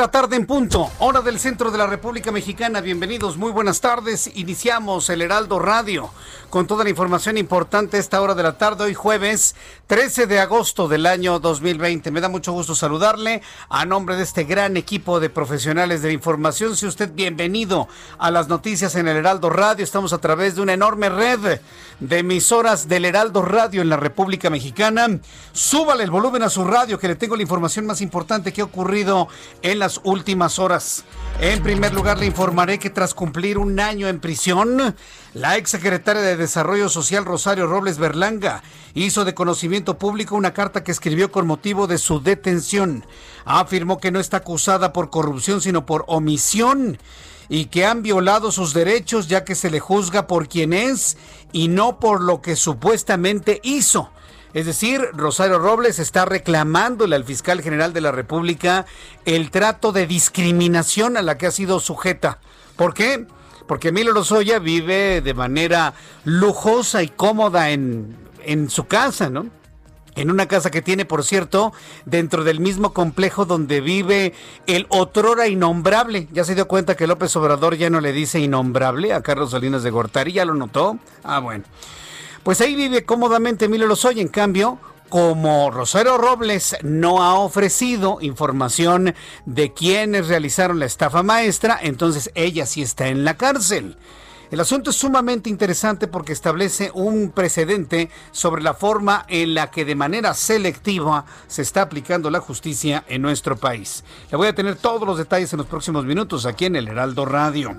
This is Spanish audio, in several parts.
La tarde en punto, hora del centro de la República Mexicana. Bienvenidos, muy buenas tardes. Iniciamos el Heraldo Radio con toda la información importante esta hora de la tarde, hoy jueves 13 de agosto del año 2020. Me da mucho gusto saludarle a nombre de este gran equipo de profesionales de la información. Si usted bienvenido a las noticias en el Heraldo Radio, estamos a través de una enorme red de emisoras del Heraldo Radio en la República Mexicana. Súbale el volumen a su radio que le tengo la información más importante que ha ocurrido en últimas horas. En primer lugar, le informaré que tras cumplir un año en prisión, la ex secretaria de Desarrollo Social Rosario Robles Berlanga hizo de conocimiento público una carta que escribió con motivo de su detención. Afirmó que no está acusada por corrupción, sino por omisión y que han violado sus derechos ya que se le juzga por quien es y no por lo que supuestamente hizo. Es decir, Rosario Robles está reclamándole al fiscal general de la República el trato de discriminación a la que ha sido sujeta. ¿Por qué? Porque Emilio Lozoya vive de manera lujosa y cómoda en, en su casa, ¿no? En una casa que tiene, por cierto, dentro del mismo complejo donde vive el otrora innombrable. ¿Ya se dio cuenta que López Obrador ya no le dice innombrable a Carlos Salinas de Gortari? ¿Ya lo notó? Ah, bueno. Pues ahí vive cómodamente Emilio Lozoya. En cambio, como Rosario Robles no ha ofrecido información de quienes realizaron la estafa maestra, entonces ella sí está en la cárcel. El asunto es sumamente interesante porque establece un precedente sobre la forma en la que de manera selectiva se está aplicando la justicia en nuestro país. Le voy a tener todos los detalles en los próximos minutos aquí en el Heraldo Radio.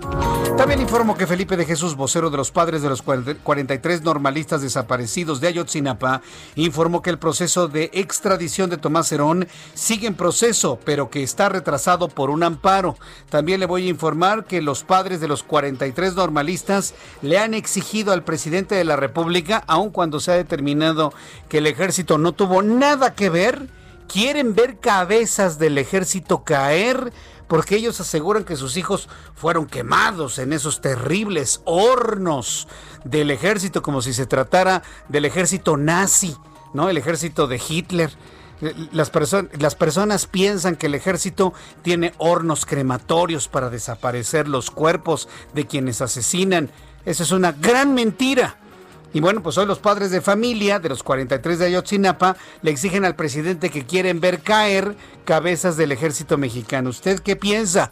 También informo que Felipe de Jesús, vocero de los padres de los 43 normalistas desaparecidos de Ayotzinapa, informó que el proceso de extradición de Tomás Herón sigue en proceso, pero que está retrasado por un amparo. También le voy a informar que los padres de los 43 normalistas le han exigido al presidente de la República, aun cuando se ha determinado que el ejército no tuvo nada que ver, quieren ver cabezas del ejército caer porque ellos aseguran que sus hijos fueron quemados en esos terribles hornos del ejército como si se tratara del ejército nazi, ¿no? El ejército de Hitler. Las, perso las, personas piensan que el ejército tiene hornos crematorios para desaparecer los cuerpos de quienes asesinan. Esa es una gran mentira. Y bueno, pues hoy los padres de familia de los 43 de Ayotzinapa le exigen al presidente que quieren ver caer cabezas del ejército mexicano. ¿Usted qué piensa?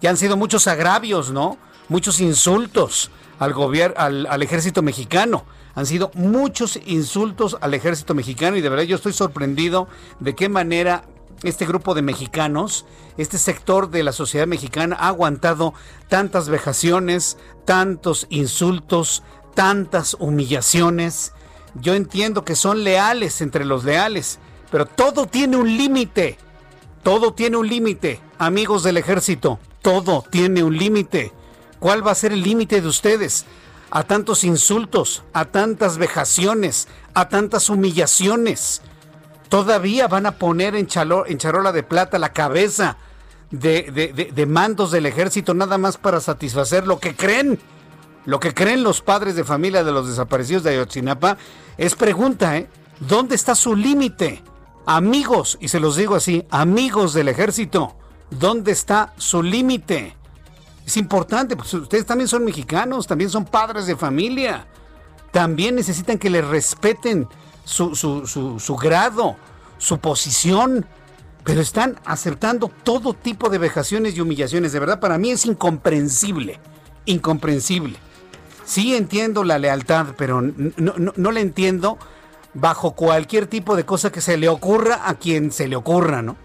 Ya han sido muchos agravios, ¿no? Muchos insultos al al, al ejército mexicano han sido muchos insultos al ejército mexicano y de verdad yo estoy sorprendido de qué manera este grupo de mexicanos, este sector de la sociedad mexicana ha aguantado tantas vejaciones, tantos insultos, tantas humillaciones. Yo entiendo que son leales entre los leales, pero todo tiene un límite. Todo tiene un límite, amigos del ejército. Todo tiene un límite. ¿Cuál va a ser el límite de ustedes? A tantos insultos, a tantas vejaciones, a tantas humillaciones. Todavía van a poner en, en charola de plata la cabeza de, mandos del ejército nada más para satisfacer lo que creen. Lo que creen los padres de familia de los desaparecidos de Ayotzinapa es pregunta, ¿eh? ¿Dónde está su límite? Amigos, y se los digo así, amigos del ejército, ¿dónde está su límite? Es importante, porque ustedes también son mexicanos, también son padres de familia, también necesitan que les respeten su, su grado, su posición, pero están aceptando todo tipo de vejaciones y humillaciones. De verdad, para mí es incomprensible, incomprensible. Sí entiendo la lealtad, pero no, no, la entiendo bajo cualquier tipo de cosa que se le ocurra a quien se le ocurra, ¿no?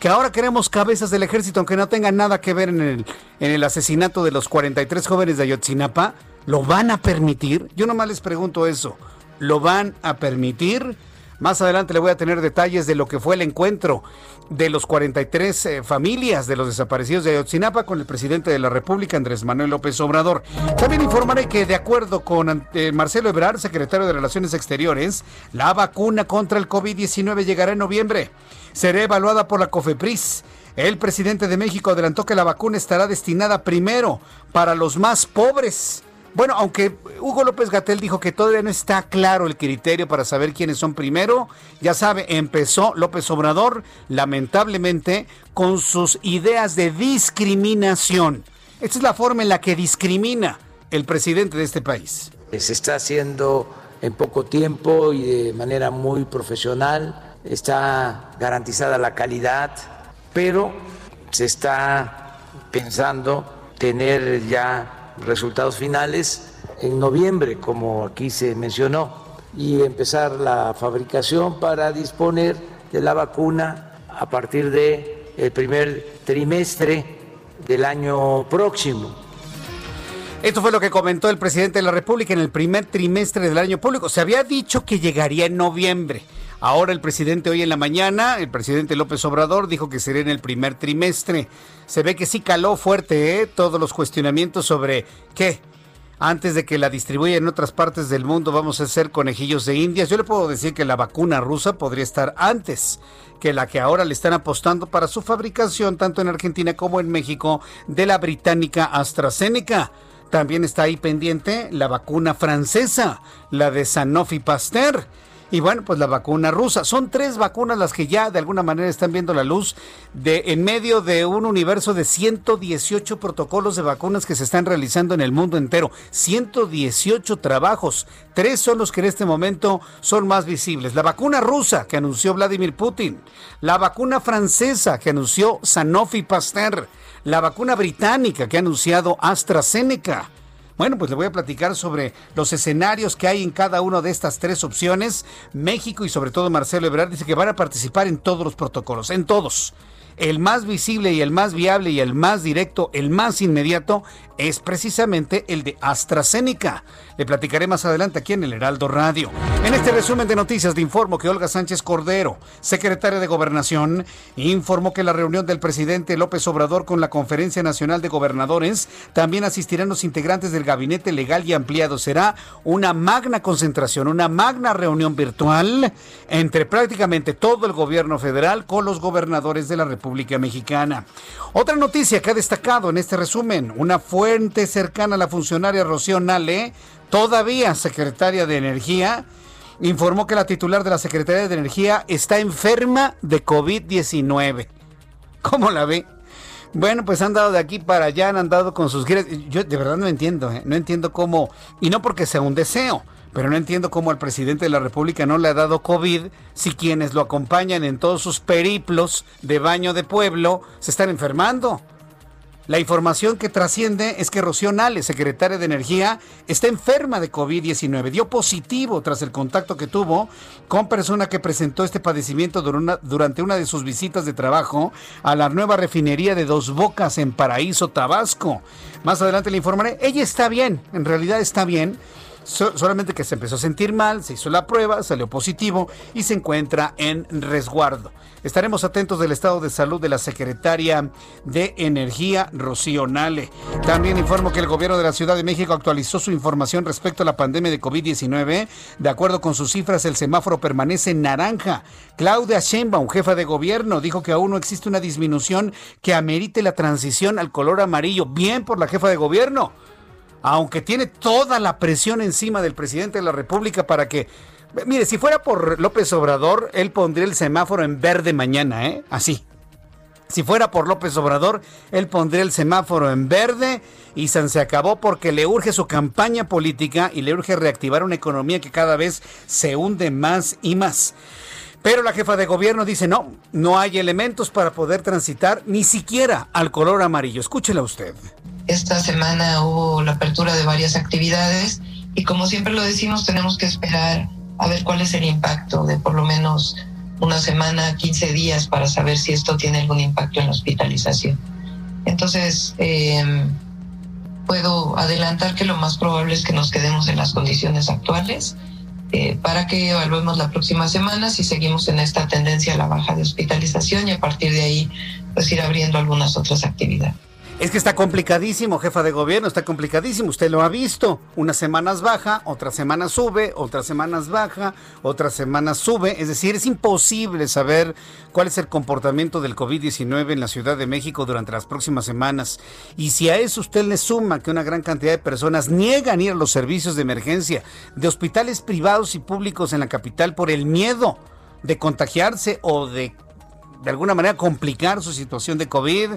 Que ahora queremos cabezas del ejército, aunque no tengan nada que ver en el, en el asesinato de los 43 jóvenes de Ayotzinapa, ¿lo van a permitir? Yo nomás les pregunto eso. ¿Lo van a permitir? Más adelante le voy a tener detalles de lo que fue el encuentro de los 43 eh, familias de los desaparecidos de Ayotzinapa con el presidente de la República, Andrés Manuel López Obrador. También informaré que, de acuerdo con eh, Marcelo Ebrard, secretario de Relaciones Exteriores, la vacuna contra el COVID-19 llegará en noviembre. Será evaluada por la COFEPRIS. El presidente de México adelantó que la vacuna estará destinada primero para los más pobres bueno, aunque Hugo López Gatel dijo que todavía no está claro el criterio para saber quiénes son primero, ya sabe, empezó López Obrador, lamentablemente, con sus ideas de discriminación. Esta es la forma en la que discrimina el presidente de este país. Se está haciendo en poco tiempo y de manera muy profesional, está garantizada la calidad, pero se está pensando tener ya resultados finales en noviembre, como aquí se mencionó, y empezar la fabricación para disponer de la vacuna a partir del primer trimestre del año próximo. Esto fue lo que comentó el presidente de la República en el primer trimestre del año público. Se había dicho que llegaría en noviembre. Ahora el presidente hoy en la mañana, el presidente López Obrador dijo que sería en el primer trimestre. Se ve que sí caló fuerte ¿eh? todos los cuestionamientos sobre qué. Antes de que la distribuya en otras partes del mundo vamos a ser conejillos de indias. Yo le puedo decir que la vacuna rusa podría estar antes que la que ahora le están apostando para su fabricación tanto en Argentina como en México de la británica AstraZeneca. También está ahí pendiente la vacuna francesa, la de Sanofi Pasteur. Y bueno, pues la vacuna rusa. Son tres vacunas las que ya de alguna manera están viendo la luz de en medio de un universo de 118 protocolos de vacunas que se están realizando en el mundo entero. 118 trabajos. Tres son los que en este momento son más visibles. La vacuna rusa que anunció Vladimir Putin. La vacuna francesa que anunció Sanofi Pasteur la vacuna británica que ha anunciado AstraZeneca. Bueno, pues le voy a platicar sobre los escenarios que hay en cada una de estas tres opciones. México y sobre todo Marcelo Ebrard dice que van a participar en todos los protocolos, en todos el más visible y el más viable y el más directo, el más inmediato, es precisamente el de AstraZeneca. Le platicaré más adelante aquí en el Heraldo Radio. En este resumen de noticias le informo que Olga Sánchez Cordero, secretaria de Gobernación, informó que la reunión del presidente López Obrador con la Conferencia Nacional de Gobernadores también asistirán los integrantes del gabinete legal y ampliado. Será una magna concentración, una magna reunión virtual entre prácticamente todo el gobierno federal con los gobernadores de la República Mexicana. Otra noticia que ha destacado en este resumen, una fuente cercana a la funcionaria Rocío Nale todavía secretaria de Energía, informó que la titular de la Secretaría de Energía está enferma de COVID-19. ¿Cómo la ve? Bueno, pues han dado de aquí para allá, han andado con sus giras. Yo de verdad no entiendo, ¿eh? no entiendo cómo, y no porque sea un deseo, pero no entiendo cómo al presidente de la República no le ha dado COVID si quienes lo acompañan en todos sus periplos de baño de pueblo se están enfermando. La información que trasciende es que Rocío Nale, secretaria de Energía, está enferma de COVID-19. Dio positivo tras el contacto que tuvo con persona que presentó este padecimiento durante una de sus visitas de trabajo a la nueva refinería de Dos Bocas en Paraíso, Tabasco. Más adelante le informaré. Ella está bien, en realidad está bien solamente que se empezó a sentir mal, se hizo la prueba, salió positivo y se encuentra en resguardo. Estaremos atentos del estado de salud de la secretaria de Energía, Rocío Nale. También informo que el gobierno de la Ciudad de México actualizó su información respecto a la pandemia de COVID-19. De acuerdo con sus cifras, el semáforo permanece en naranja. Claudia Sheinbaum, jefa de gobierno, dijo que aún no existe una disminución que amerite la transición al color amarillo. Bien por la jefa de gobierno aunque tiene toda la presión encima del presidente de la República para que Mire, si fuera por López Obrador, él pondría el semáforo en verde mañana, ¿eh? Así. Si fuera por López Obrador, él pondría el semáforo en verde y se acabó porque le urge su campaña política y le urge reactivar una economía que cada vez se hunde más y más. Pero la jefa de gobierno dice no, no hay elementos para poder transitar ni siquiera al color amarillo. Escúchela usted. Esta semana hubo la apertura de varias actividades y como siempre lo decimos, tenemos que esperar a ver cuál es el impacto de por lo menos una semana, 15 días para saber si esto tiene algún impacto en la hospitalización. Entonces, eh, puedo adelantar que lo más probable es que nos quedemos en las condiciones actuales eh, para que evaluemos la próxima semana si seguimos en esta tendencia a la baja de hospitalización y a partir de ahí pues ir abriendo algunas otras actividades. Es que está complicadísimo, jefa de gobierno, está complicadísimo. Usted lo ha visto. Unas semanas baja, otras semanas sube, otras semanas baja, otras semanas sube. Es decir, es imposible saber cuál es el comportamiento del COVID-19 en la Ciudad de México durante las próximas semanas. Y si a eso usted le suma que una gran cantidad de personas niegan ir a los servicios de emergencia de hospitales privados y públicos en la capital por el miedo de contagiarse o de de alguna manera complicar su situación de COVID,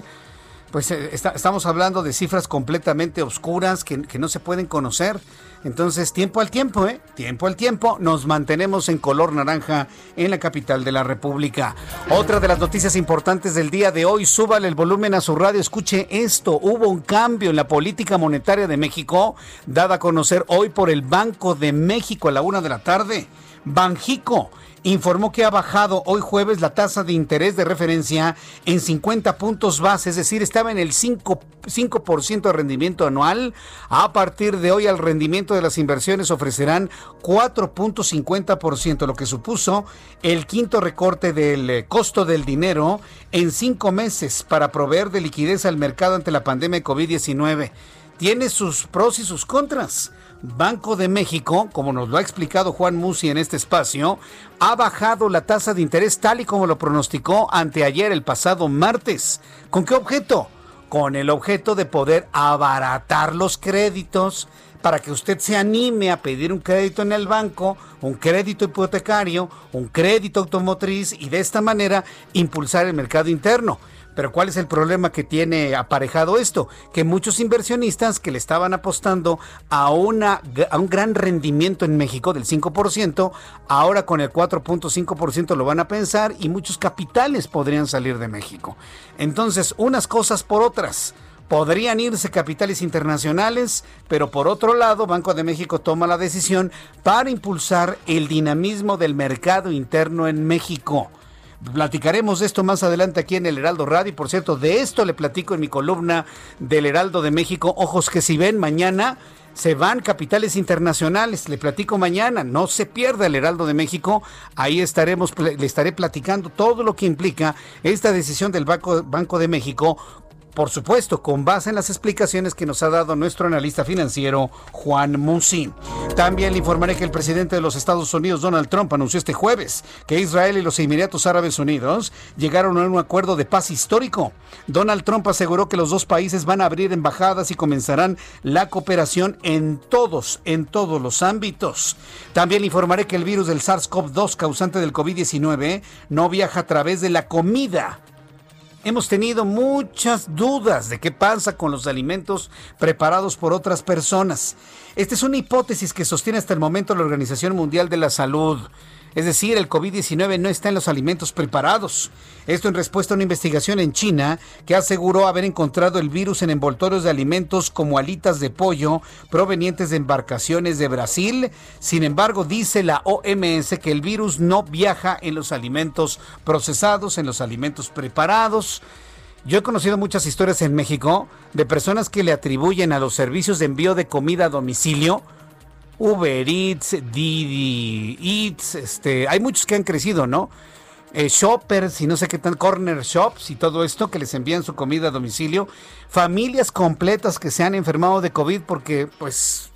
pues eh, estamos hablando de cifras completamente oscuras que, que, no se pueden conocer. Entonces, tiempo al tiempo, ¿eh? Tiempo al tiempo, nos mantenemos en color naranja en la capital de la República. Otra de las noticias importantes del día de hoy, súbale el volumen a su radio, escuche esto, hubo un cambio en la política monetaria de México, dada a conocer hoy por el Banco de México a la una de la tarde. Banjico informó que ha bajado hoy jueves la tasa de interés de referencia en 50 puntos base, es decir, estaba en el 5%, 5 de rendimiento anual. A partir de hoy, el rendimiento de las inversiones ofrecerán 4.50%, lo que supuso el quinto recorte del eh, costo del dinero en cinco meses para proveer de liquidez al mercado ante la pandemia de COVID-19. Tiene sus pros y sus contras. Banco de México, como nos lo ha explicado Juan Musi en este espacio, ha bajado la tasa de interés tal y como lo pronosticó anteayer el pasado martes. ¿Con qué objeto? Con el objeto de poder abaratar los créditos para que usted se anime a pedir un crédito en el banco, un crédito hipotecario, un crédito automotriz y de esta manera impulsar el mercado interno. Pero ¿cuál es el problema que tiene aparejado esto? Que muchos inversionistas que le estaban apostando a, una, a un gran rendimiento en México del 5%, ahora con el 4.5% lo van a pensar y muchos capitales podrían salir de México. Entonces, unas cosas por otras. Podrían irse capitales internacionales, pero por otro lado, Banco de México toma la decisión para impulsar el dinamismo del mercado interno en México. Platicaremos de esto más adelante aquí en el Heraldo Radio. Y por cierto, de esto le platico en mi columna del Heraldo de México. Ojos que si ven mañana se van capitales internacionales. Le platico mañana. No se pierda el Heraldo de México. Ahí estaremos, le estaré platicando todo lo que implica esta decisión del Banco, Banco de México por supuesto, con base en las explicaciones que nos ha dado nuestro analista financiero Juan Musi. También le informaré que el presidente de los Estados Unidos, Donald Trump, anunció este jueves que Israel y los Emiratos Árabes Unidos llegaron a un acuerdo de paz histórico. Donald Trump aseguró que los dos países van a abrir embajadas y comenzarán la cooperación en todos, en todos los ámbitos. También le informaré que el virus del SARS-CoV-2 causante del COVID-19 no viaja a través de la comida hemos tenido muchas dudas de qué pasa con los alimentos preparados por otras personas. Esta es una hipótesis que sostiene hasta el momento la Organización Mundial de la Salud. Es decir, el COVID-19 no está en los alimentos preparados. Esto en respuesta a una investigación en China que aseguró haber encontrado el virus en envoltorios de alimentos como alitas de pollo provenientes de embarcaciones de Brasil. Sin embargo, dice la OMS que el virus no viaja en los alimentos procesados, en los alimentos preparados. Yo he conocido muchas historias en México de personas que le atribuyen a los servicios de envío de comida a domicilio Uber Eats, Didi Eats, este, hay muchos que han crecido, ¿no? Eh, shoppers y no sé qué tan, corner shops y todo esto que les envían su comida a domicilio. Familias completas que se han enfermado de COVID porque, pues,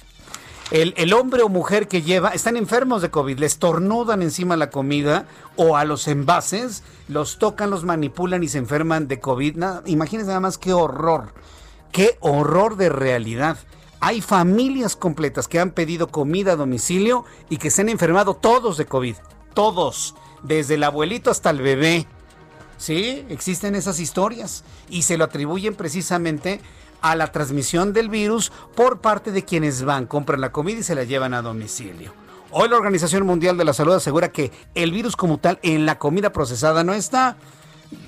el, el, hombre o mujer que lleva están enfermos de COVID, les tornudan encima la comida o a los envases, los tocan, los manipulan y se enferman de COVID. Nada, imagínense nada más qué horror, qué horror de realidad. Hay familias completas que han pedido comida a domicilio y que se han enfermado todos de COVID. Todos. Desde el abuelito hasta el bebé. Sí, existen esas historias. Y se lo atribuyen precisamente a la transmisión del virus por parte de quienes van, compran la comida y se la llevan a domicilio. Hoy la Organización Mundial de la Salud asegura que el virus como tal en la comida procesada no está.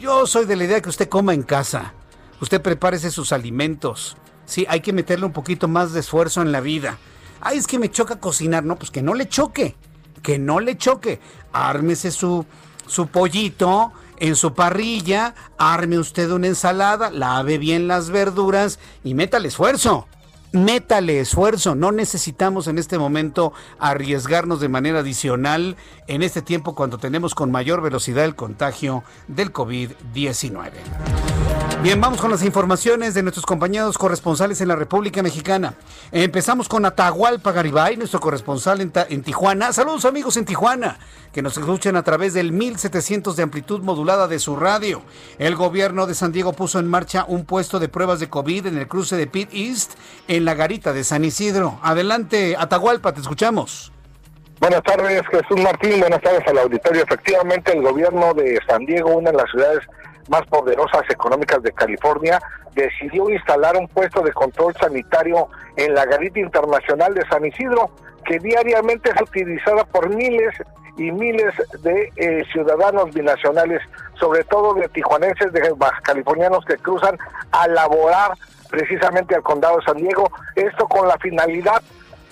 Yo soy de la idea que usted coma en casa. Usted prepárese sus alimentos. Sí, hay que meterle un poquito más de esfuerzo en la vida. Ay, es que me choca cocinar. No, pues que no le choque. Que no le choque. Ármese su, su pollito en su parrilla, arme usted una ensalada, lave bien las verduras y métale esfuerzo. Métale esfuerzo, no necesitamos en este momento arriesgarnos de manera adicional en este tiempo cuando tenemos con mayor velocidad el contagio del COVID-19. Bien, vamos con las informaciones de nuestros compañeros corresponsales en la República Mexicana. Empezamos con Atahualpa Garibay, nuestro corresponsal en, Tijuana. Saludos amigos en Tijuana, que nos escuchan a través del 1700 de amplitud modulada de su radio. El gobierno de San Diego puso en marcha un puesto de pruebas de COVID en el cruce de Pit East, en la garita de San Isidro. Adelante, Atahualpa, te escuchamos. Buenas tardes, Jesús Martín. Buenas tardes al auditorio. Efectivamente, el gobierno de San Diego, una de las ciudades más poderosas económicas de California, decidió instalar un puesto de control sanitario en la garita internacional de San Isidro, que diariamente es utilizada por miles y miles de eh, ciudadanos binacionales, sobre todo de tijuanenses, de californianos que cruzan a laborar precisamente al condado de San Diego, esto con la finalidad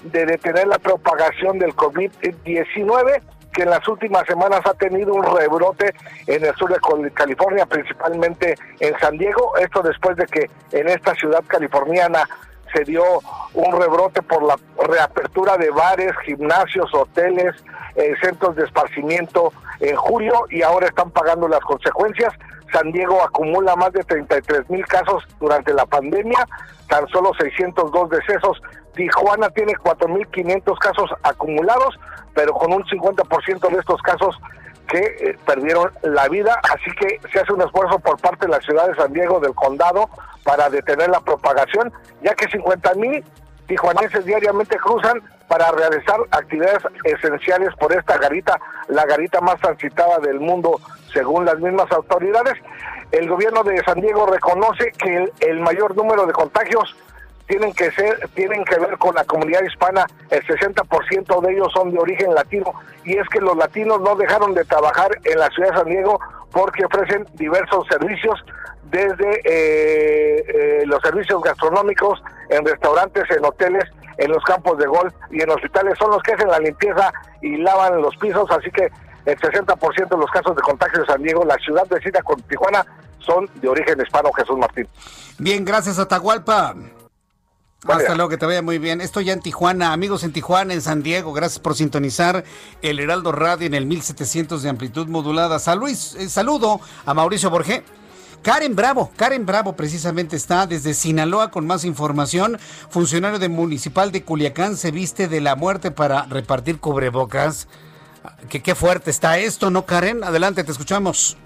de detener la propagación del COVID-19 que en las últimas semanas ha tenido un rebrote en el sur de California, principalmente en San Diego. Esto después de que en esta ciudad californiana se dio un rebrote por la reapertura de bares, gimnasios, hoteles, eh, centros de esparcimiento en julio y ahora están pagando las consecuencias. San Diego acumula más de 33 mil casos durante la pandemia, tan solo 602 decesos. Tijuana tiene 4.500 casos acumulados, pero con un 50% de estos casos que eh, perdieron la vida, así que se hace un esfuerzo por parte de la ciudad de San Diego del condado para detener la propagación, ya que 50 mil tijuanenses diariamente cruzan para realizar actividades esenciales por esta garita, la garita más transitada del mundo según las mismas autoridades. El gobierno de San Diego reconoce que el mayor número de contagios tienen que ser tienen que ver con la comunidad hispana, el 60% de ellos son de origen latino y es que los latinos no dejaron de trabajar en la ciudad de San Diego porque ofrecen diversos servicios desde eh, eh, los servicios gastronómicos en restaurantes, en hoteles, en los campos de golf y en hospitales son los que hacen la limpieza y lavan los pisos, así que el 60% de los casos de contagio de San Diego, la ciudad vecina con Tijuana, son de origen hispano, Jesús Martín. Bien, gracias Atahualpa. Hasta luego, que te vaya muy bien. Esto ya en Tijuana, amigos en Tijuana, en San Diego, gracias por sintonizar el Heraldo Radio en el 1700 de amplitud modulada. Salud, eh, saludo a Mauricio Borges. Karen Bravo, Karen Bravo precisamente está desde Sinaloa con más información. Funcionario de municipal de Culiacán se viste de la muerte para repartir cubrebocas. ¿Qué, qué fuerte está esto, ¿no, Karen? Adelante, te escuchamos.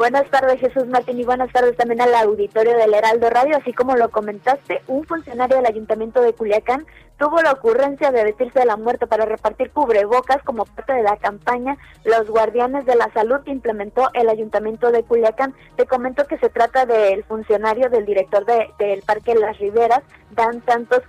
Buenas tardes, Jesús Martín, y buenas tardes también al auditorio del Heraldo Radio. Así como lo comentaste, un funcionario del Ayuntamiento de Culiacán tuvo la ocurrencia de vestirse de la muerte para repartir cubrebocas como parte de la campaña Los Guardianes de la Salud que implementó el Ayuntamiento de Culiacán. Te comento que se trata del funcionario del director del Parque Las Riberas, Dan Santos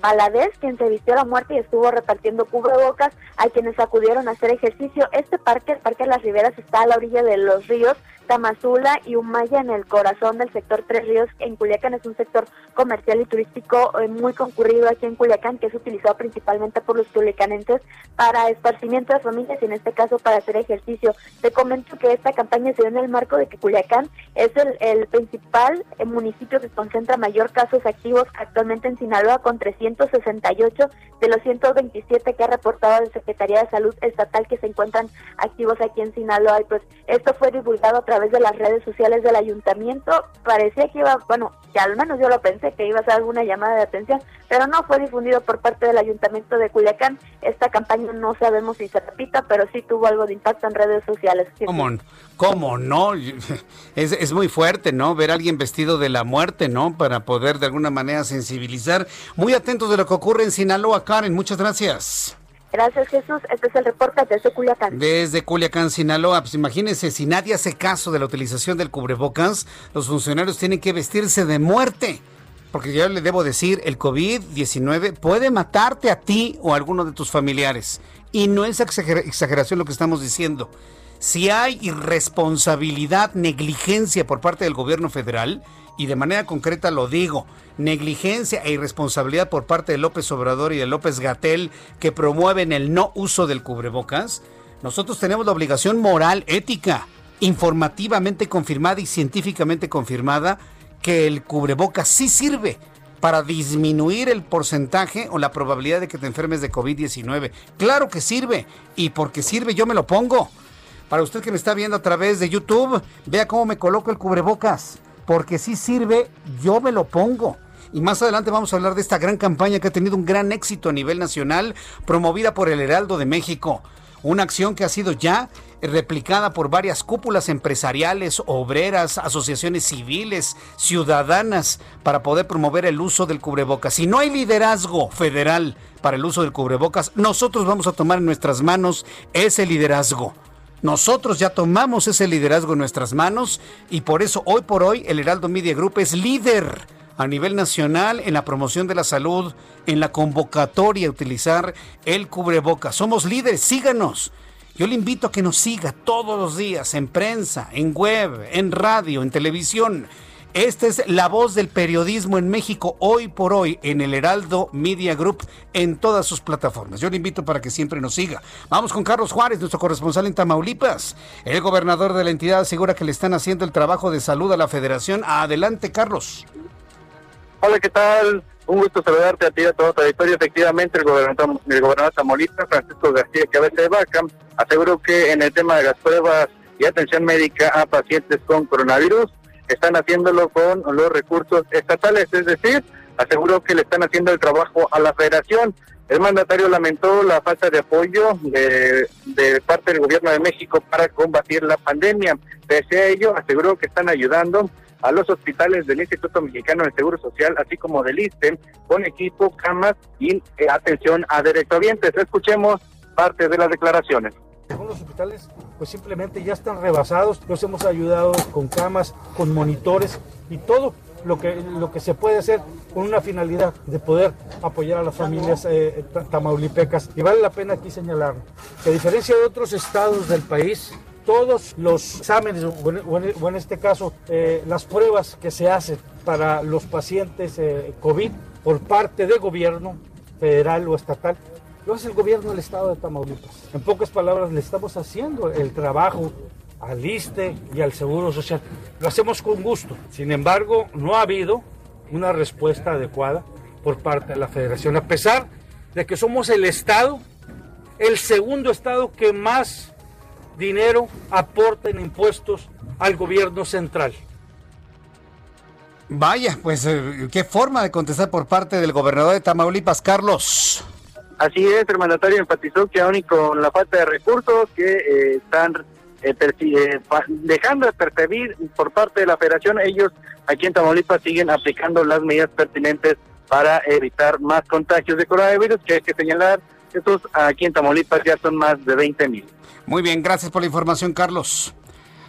Baladés, quien se vistió a la muerte y estuvo repartiendo cubrebocas a quienes acudieron a hacer ejercicio. Este parque, el Parque de las Riberas, está a la orilla de los ríos Tamazula y Humaya en el corazón del sector Tres Ríos en Culiacán. Es un sector comercial y turístico eh, muy concurrido aquí en Culiacán que es utilizado principalmente por los culiacanenses para esparcimiento de familias y en este caso para hacer ejercicio. Te comento que esta campaña se dio en el marco de que Culiacán es el, el principal eh, municipio que concentra mayor casos activos actualmente en Sinaloa con 368 de los 127 que ha reportado la Secretaría de Salud Estatal que se encuentran activos aquí en Sinaloa. Y pues esto fue divulgado a través de las redes sociales del ayuntamiento. Parecía que iba, bueno, que al menos yo lo pensé, que iba a ser alguna llamada de atención, pero no fue difundido por parte del ayuntamiento de Culiacán. Esta campaña no sabemos si se repita, pero sí tuvo algo de impacto en redes sociales. ¿Cómo, cómo no? Es, es muy fuerte, ¿no? Ver a alguien vestido de la muerte, ¿no? Para poder de alguna manera sensibilizar. Muy atentos de lo que ocurre en Sinaloa, Karen. Muchas gracias. Gracias, Jesús. Este es el reporte desde Culiacán. Desde Culiacán, Sinaloa. Pues imagínense, si nadie hace caso de la utilización del cubrebocas, los funcionarios tienen que vestirse de muerte. Porque yo le debo decir, el COVID-19 puede matarte a ti o a alguno de tus familiares. Y no es exageración lo que estamos diciendo. Si hay irresponsabilidad, negligencia por parte del gobierno federal, y de manera concreta lo digo, negligencia e irresponsabilidad por parte de López Obrador y de López Gatel que promueven el no uso del cubrebocas, nosotros tenemos la obligación moral, ética, informativamente confirmada y científicamente confirmada que el cubrebocas sí sirve para disminuir el porcentaje o la probabilidad de que te enfermes de COVID-19. Claro que sirve y porque sirve yo me lo pongo. Para usted que me está viendo a través de YouTube, vea cómo me coloco el cubrebocas porque si sirve, yo me lo pongo. Y más adelante vamos a hablar de esta gran campaña que ha tenido un gran éxito a nivel nacional, promovida por el Heraldo de México. Una acción que ha sido ya replicada por varias cúpulas empresariales, obreras, asociaciones civiles, ciudadanas, para poder promover el uso del cubrebocas. Si no hay liderazgo federal para el uso del cubrebocas, nosotros vamos a tomar en nuestras manos ese liderazgo. Nosotros ya tomamos ese liderazgo en nuestras manos y por eso hoy por hoy el Heraldo Media Group es líder a nivel nacional en la promoción de la salud, en la convocatoria a utilizar el cubreboca. Somos líderes, síganos. Yo le invito a que nos siga todos los días en prensa, en web, en radio, en televisión esta es la voz del periodismo en México hoy por hoy en el Heraldo Media Group en todas sus plataformas. Yo le invito para que siempre nos siga. Vamos con Carlos Juárez, nuestro corresponsal en Tamaulipas. El gobernador de la entidad asegura que le están haciendo el trabajo de salud a la federación. Adelante, Carlos. Hola, ¿qué tal? Un gusto saludarte a ti y a todo tu auditorio. Efectivamente, el gobernador, el gobernador de Tamaulipas, Francisco García Cabeza de Vaca, aseguró que en el tema de las pruebas y atención médica a pacientes con coronavirus, están haciéndolo con los recursos estatales, es decir, aseguró que le están haciendo el trabajo a la federación. El mandatario lamentó la falta de apoyo de, parte del gobierno de México para combatir la pandemia. Pese a ello, aseguró que están ayudando a los hospitales del Instituto Mexicano del Seguro Social, así como del ISTE, con equipo, camas y eh, atención a derechohabientes. Escuchemos parte de las declaraciones. Algunos hospitales pues simplemente ya están rebasados, los hemos ayudado con camas, con monitores y todo lo que, lo que se puede hacer con una finalidad de poder apoyar a las familias eh, tamaulipecas. Y vale la pena aquí señalar que a diferencia de otros estados del país, todos los exámenes, o en, este caso eh, las pruebas que se hacen para los pacientes eh, COVID por parte de gobierno federal o estatal, lo hace el gobierno del estado de Tamaulipas. En pocas palabras, le estamos haciendo el trabajo al ISTE y al Seguro Social. Lo hacemos con gusto. Sin embargo, no ha habido una respuesta adecuada por parte de la federación, a pesar de que somos el estado, el segundo estado que más dinero aporta en impuestos al gobierno central. Vaya, pues eh, qué forma de contestar por parte del gobernador de Tamaulipas, Carlos. Así es, el mandatario enfatizó que aún y con la falta de recursos que eh, están eh, eh, dejando de percibir por parte de la federación, ellos aquí en Tamaulipas siguen aplicando las medidas pertinentes para evitar más contagios de coronavirus, que hay que señalar, estos aquí en Tamaulipas ya son más de 20 mil. Muy bien, gracias por la información, Carlos.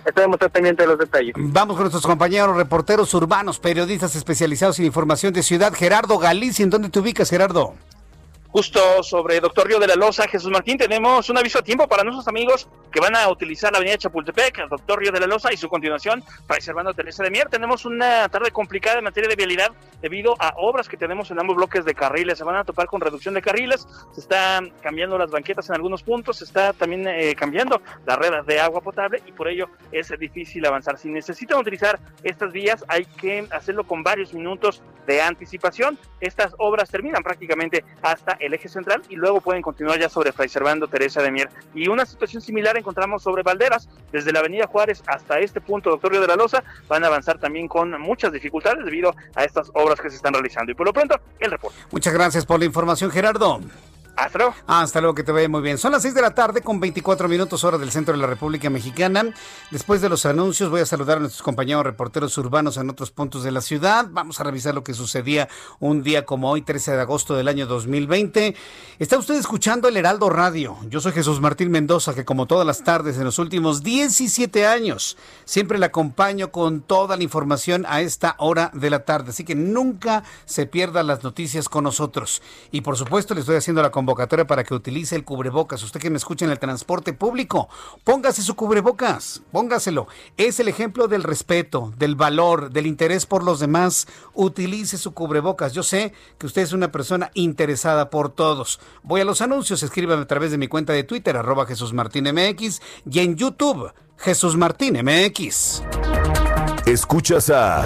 Estaremos pendientes de los detalles. Vamos con nuestros compañeros reporteros urbanos, periodistas especializados en información de ciudad. Gerardo Galicia, ¿en dónde te ubicas, Gerardo? Justo sobre Doctor Río de la Loza, Jesús Martín, tenemos un aviso a tiempo para nuestros amigos que van a utilizar la avenida Chapultepec, Doctor Río de la Loza y su continuación, para Servando Teresa de Mier. Tenemos una tarde complicada en materia de vialidad debido a obras que tenemos en ambos bloques de carriles. Se van a topar con reducción de carriles, se están cambiando las banquetas en algunos puntos, se está también eh, cambiando la red de agua potable y por ello es difícil avanzar. Si necesitan utilizar estas vías, hay que hacerlo con varios minutos de anticipación. Estas obras terminan prácticamente hasta el eje central y luego pueden continuar ya sobre Fray Servando Teresa de Mier. Y una situación similar encontramos sobre Valderas, desde la avenida Juárez hasta este punto, Doctor Río de la Loza, van a avanzar también con muchas dificultades debido a estas obras que se están realizando. Y por lo pronto, el reporte. Muchas gracias por la información, Gerardo. Hasta luego. Hasta luego, que te vaya muy bien. Son las 6 de la tarde con 24 minutos hora del centro de la República Mexicana. Después de los anuncios voy a saludar a nuestros compañeros reporteros urbanos en otros puntos de la ciudad. Vamos a revisar lo que sucedía un día como hoy, 13 de agosto del año 2020. Está usted escuchando el Heraldo Radio. Yo soy Jesús Martín Mendoza, que como todas las tardes en los últimos 17 años, siempre le acompaño con toda la información a esta hora de la tarde. Así que nunca se pierdan las noticias con nosotros. Y por supuesto le estoy haciendo la convocatoria para que utilice el cubrebocas. Usted que me escucha en el transporte público, póngase su cubrebocas, póngaselo. Es el ejemplo del respeto, del valor, del interés por los demás. Utilice su cubrebocas. Yo sé que usted es una persona interesada por todos. Voy a los anuncios, escríbame a través de mi cuenta de Twitter, arroba Jesús Martín MX, y en YouTube, Jesús Martín MX. Escuchas a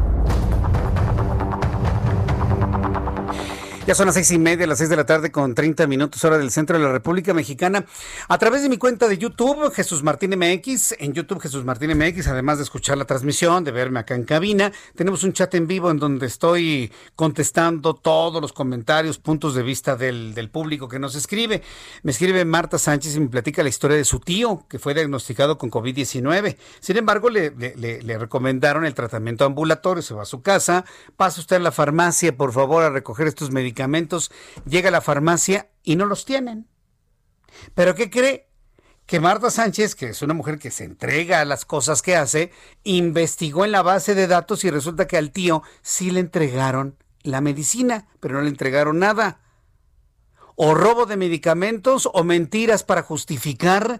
Ya son las seis y media, las seis de la tarde con 30 minutos hora del centro de la República Mexicana. A través de mi cuenta de YouTube, Jesús Martín MX, en YouTube Jesús Martín MX, además de escuchar la transmisión, de verme acá en cabina, tenemos un chat en vivo en donde estoy contestando todos los comentarios, puntos de vista del, público que nos escribe. Me escribe Marta Sánchez y me platica la historia de su tío, que fue diagnosticado con COVID-19. Sin embargo, le, le, le recomendaron el tratamiento ambulatorio, se va a su casa, pasa usted a la farmacia, por favor, a recoger estos medicamentos medicamentos, llega a la farmacia y no los tienen. ¿Pero qué cree? Que Marta Sánchez, que es una mujer que se entrega a las cosas que hace, investigó en la base de datos y resulta que al tío sí le entregaron la medicina, pero no le entregaron nada. O robo de medicamentos o mentiras para justificar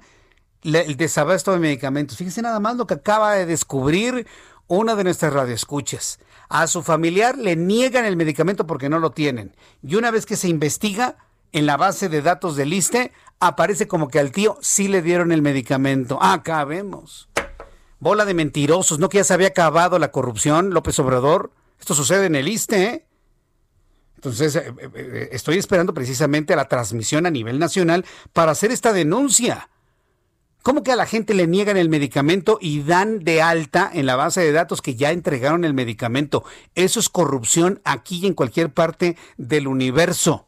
el desabasto de medicamentos. Fíjese nada más lo que acaba de descubrir una de nuestras radioescuchas. A su familiar le niegan el medicamento porque no lo tienen. Y una vez que se investiga en la base de datos del ISTE, aparece como que al tío sí le dieron el medicamento. Acá vemos. Bola de mentirosos, ¿no que ya se había acabado la corrupción, López Obrador? Esto sucede en el ISTE, ¿eh? Entonces, eh, eh, estoy esperando precisamente a la transmisión a nivel nacional para hacer esta denuncia. ¿Cómo que a la gente le niegan el medicamento y dan de alta en la base de datos que ya entregaron el medicamento? Eso es corrupción aquí y en cualquier parte del universo.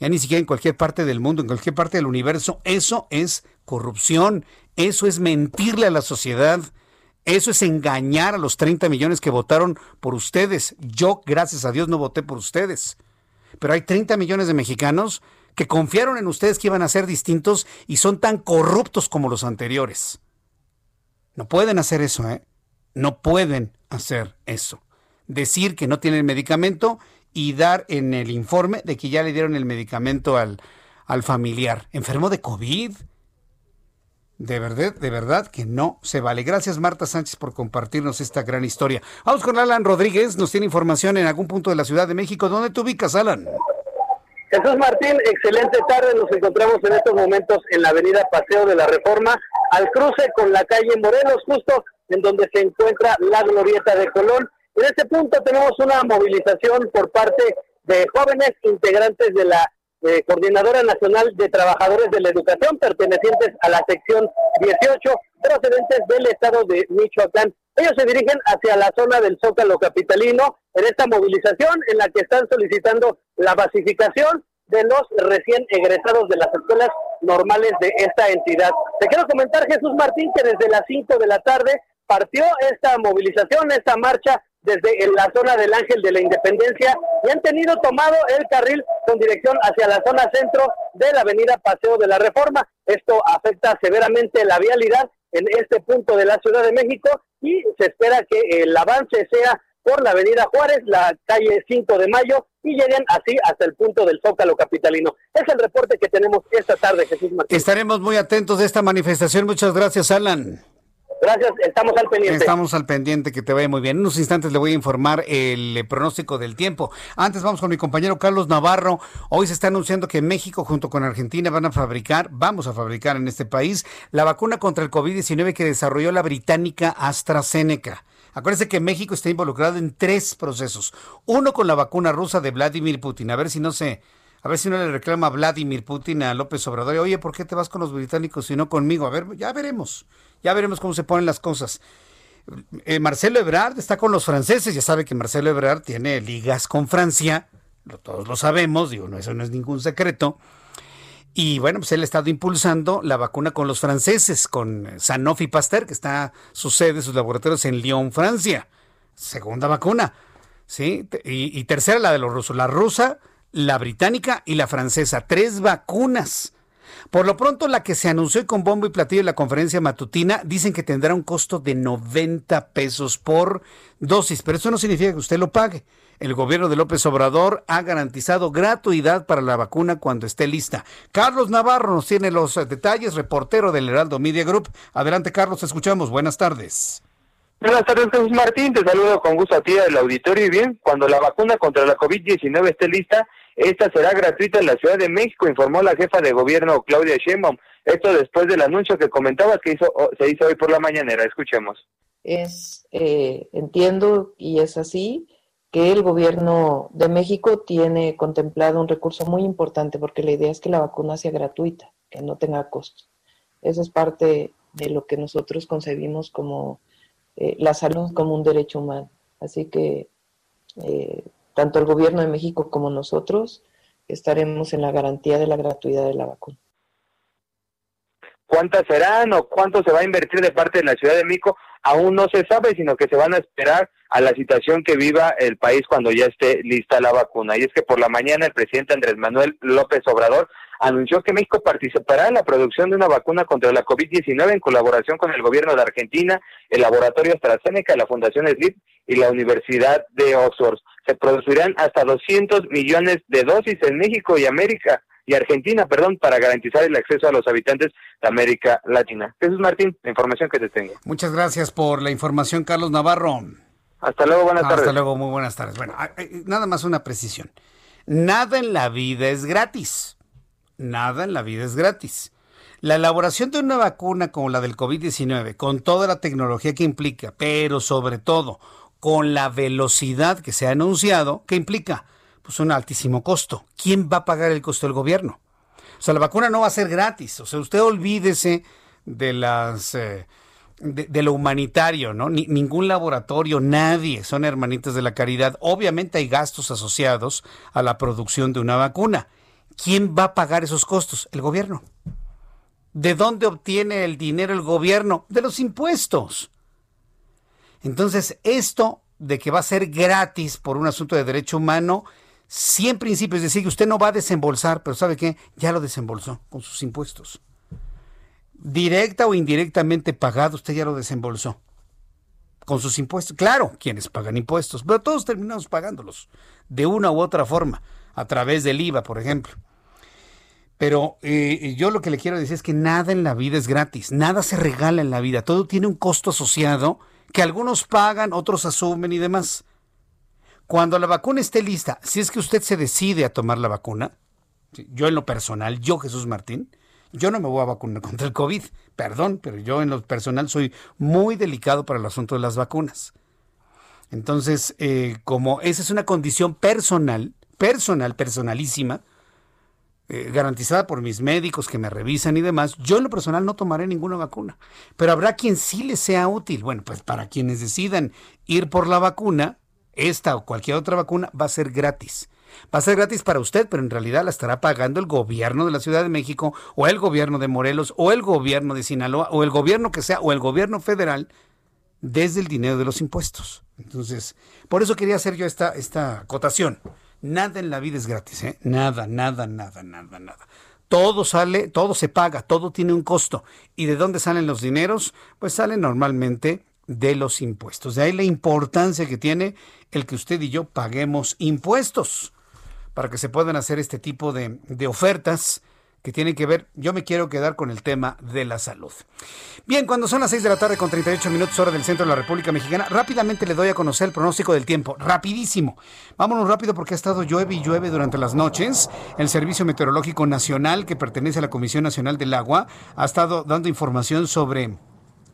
Ya ni siquiera en cualquier parte del mundo, en cualquier parte del universo. Eso es corrupción. Eso es mentirle a la sociedad. Eso es engañar a los 30 millones que votaron por ustedes. Yo, gracias a Dios, no voté por ustedes. Pero hay 30 millones de mexicanos que confiaron en ustedes que iban a ser distintos y son tan corruptos como los anteriores. No pueden hacer eso, ¿eh? No pueden hacer eso. Decir que no tienen medicamento y dar en el informe de que ya le dieron el medicamento al, al familiar. ¿Enfermo de COVID? De verdad, de verdad que no se vale. Gracias Marta Sánchez por compartirnos esta gran historia. Vamos con Alan Rodríguez, nos tiene información en algún punto de la Ciudad de México. ¿Dónde te ubicas, Alan? Jesús Martín, excelente tarde. Nos encontramos en estos momentos en la avenida Paseo de la Reforma, al cruce con la calle Morelos, justo en donde se encuentra la glorieta de Colón. En este punto tenemos una movilización por parte de jóvenes integrantes de la eh, Coordinadora Nacional de Trabajadores de la Educación, pertenecientes a la sección 18, procedentes del estado de Michoacán. Ellos se dirigen hacia la zona del Zócalo Capitalino en esta movilización en la que están solicitando la basificación de los recién egresados de las escuelas normales de esta entidad. Te quiero comentar, Jesús Martín, que desde las 5 de la tarde partió esta movilización, esta marcha desde la zona del Ángel de la Independencia y han tenido tomado el carril con dirección hacia la zona centro de la avenida Paseo de la Reforma. Esto afecta severamente la vialidad en este punto de la Ciudad de México y se espera que el avance sea por la avenida Juárez, la calle 5 de Mayo y lleguen así hasta el punto del Zócalo Capitalino. Es el reporte que tenemos esta tarde, Jesús Martín. Estaremos muy atentos de esta manifestación. Muchas gracias, Alan. Gracias, estamos al pendiente. Estamos al pendiente, que te vaya muy bien. En unos instantes le voy a informar el eh, pronóstico del tiempo. Antes vamos con mi compañero Carlos Navarro. Hoy se está anunciando que México junto con Argentina van a fabricar, vamos a fabricar en este país, la vacuna contra el COVID-19 que desarrolló la británica AstraZeneca. Acuérdense que México está involucrado en tres procesos. Uno con la vacuna rusa de Vladimir Putin. A ver si no se... A ver si no le reclama Vladimir Putin a López Obrador. Oye, ¿por qué te vas con los británicos y no conmigo? A ver, ya veremos. Ya veremos cómo se ponen las cosas. Eh, Marcelo Ebrard está con los franceses. Ya sabe que Marcelo Ebrard tiene ligas con Francia. todos lo sabemos, digo, no, eso no es ningún secreto. Y bueno, pues él ha estado impulsando la vacuna con los franceses, con Sanofi Pasteur, que está su sede, sus laboratorios en Lyon, Francia. Segunda vacuna. ¿Sí? Y, y tercera la de los rusos. La rusa, la británica y la francesa. Tres vacunas. Por lo pronto, la que se anunció con bombo y platillo en la conferencia matutina, dicen que tendrá un costo de 90 pesos por dosis, pero eso no significa que usted lo pague. El gobierno de López Obrador ha garantizado gratuidad para la vacuna cuando esté lista. Carlos Navarro nos tiene los detalles, reportero del Heraldo Media Group. Adelante, Carlos, escuchamos. Buenas tardes. Buenas tardes, Jesús Martín. Te saludo con gusto a ti del auditorio. Y bien, cuando la vacuna contra la COVID-19 esté lista, esta será gratuita en la Ciudad de México, informó la jefa de gobierno Claudia Sheinbaum. Esto después del anuncio que comentabas que hizo, se hizo hoy por la mañanera. Escuchemos. Es, eh, entiendo, y es así, que el gobierno de México tiene contemplado un recurso muy importante porque la idea es que la vacuna sea gratuita, que no tenga costo. Eso es parte de lo que nosotros concebimos como eh, la salud como un derecho humano. Así que eh, tanto el gobierno de México como nosotros estaremos en la garantía de la gratuidad de la vacuna. ¿Cuántas serán o cuánto se va a invertir de parte de la Ciudad de México? Aún no se sabe, sino que se van a esperar a la situación que viva el país cuando ya esté lista la vacuna. Y es que por la mañana el presidente Andrés Manuel López Obrador anunció que México participará en la producción de una vacuna contra la COVID-19 en colaboración con el gobierno de Argentina, el laboratorio AstraZeneca, la Fundación SLIP y la Universidad de Oxford. Se producirán hasta 200 millones de dosis en México y América y Argentina, perdón, para garantizar el acceso a los habitantes de América Latina. Jesús Martín, la información que te tengo. Muchas gracias por la información, Carlos Navarro. Hasta luego, buenas tardes. Hasta luego, muy buenas tardes. Bueno, nada más una precisión. Nada en la vida es gratis. Nada en la vida es gratis. La elaboración de una vacuna como la del COVID-19, con toda la tecnología que implica, pero sobre todo con la velocidad que se ha anunciado, ¿qué implica? pues un altísimo costo. ¿Quién va a pagar el costo del gobierno? O sea, la vacuna no va a ser gratis. O sea, usted olvídese de las eh, de, lo humanitario, ¿no? ningún laboratorio, nadie son hermanitas de la caridad. Obviamente hay gastos asociados a la producción de una vacuna. ¿Quién va a pagar esos costos? El gobierno. ¿De dónde obtiene el dinero el gobierno? De los impuestos. Entonces, esto de que va a ser gratis por un asunto de derecho humano Sí, en principio, es decir, que usted no va a desembolsar, pero ¿sabe qué? Ya lo desembolsó con sus impuestos. Directa o indirectamente pagado, usted ya lo desembolsó con sus impuestos. Claro, quienes pagan impuestos, pero todos terminamos pagándolos de una u otra forma, a través del IVA, por ejemplo. Pero eh, yo lo que le quiero decir es que nada en la vida es gratis, nada se regala en la vida, todo tiene un costo asociado que algunos pagan, otros asumen y demás. Cuando la vacuna esté lista, si es que usted se decide a tomar la vacuna, yo en lo personal, yo Jesús Martín, yo no me voy a vacunar contra el COVID, perdón, pero yo en lo personal soy muy delicado para el asunto de las vacunas. Entonces, eh, como esa es una condición personal, personal, personalísima, eh, garantizada por mis médicos que me revisan y demás, yo en lo personal no tomaré ninguna vacuna. Pero habrá quien sí le sea útil. Bueno, pues para quienes decidan ir por la vacuna, esta o cualquier otra vacuna va a ser gratis. Va a ser gratis para usted, pero en realidad la estará pagando el gobierno de la Ciudad de México o el gobierno de Morelos o el gobierno de Sinaloa o el gobierno que sea o el gobierno federal desde el dinero de los impuestos. Entonces, por eso quería hacer yo esta, esta acotación. Nada en la vida es gratis, ¿eh? Nada, nada, nada, nada, nada. Todo sale, todo se paga, todo tiene un costo. ¿Y de dónde salen los dineros? Pues salen normalmente de los impuestos. De ahí la importancia que tiene el que usted y yo paguemos impuestos para que se puedan hacer este tipo de, de ofertas que tienen que ver, yo me quiero quedar con el tema de la salud. Bien, cuando son las 6 de la tarde con 38 minutos hora del centro de la República Mexicana, rápidamente le doy a conocer el pronóstico del tiempo, rapidísimo. Vámonos rápido porque ha estado llueve y llueve durante las noches. El Servicio Meteorológico Nacional, que pertenece a la Comisión Nacional del Agua, ha estado dando información sobre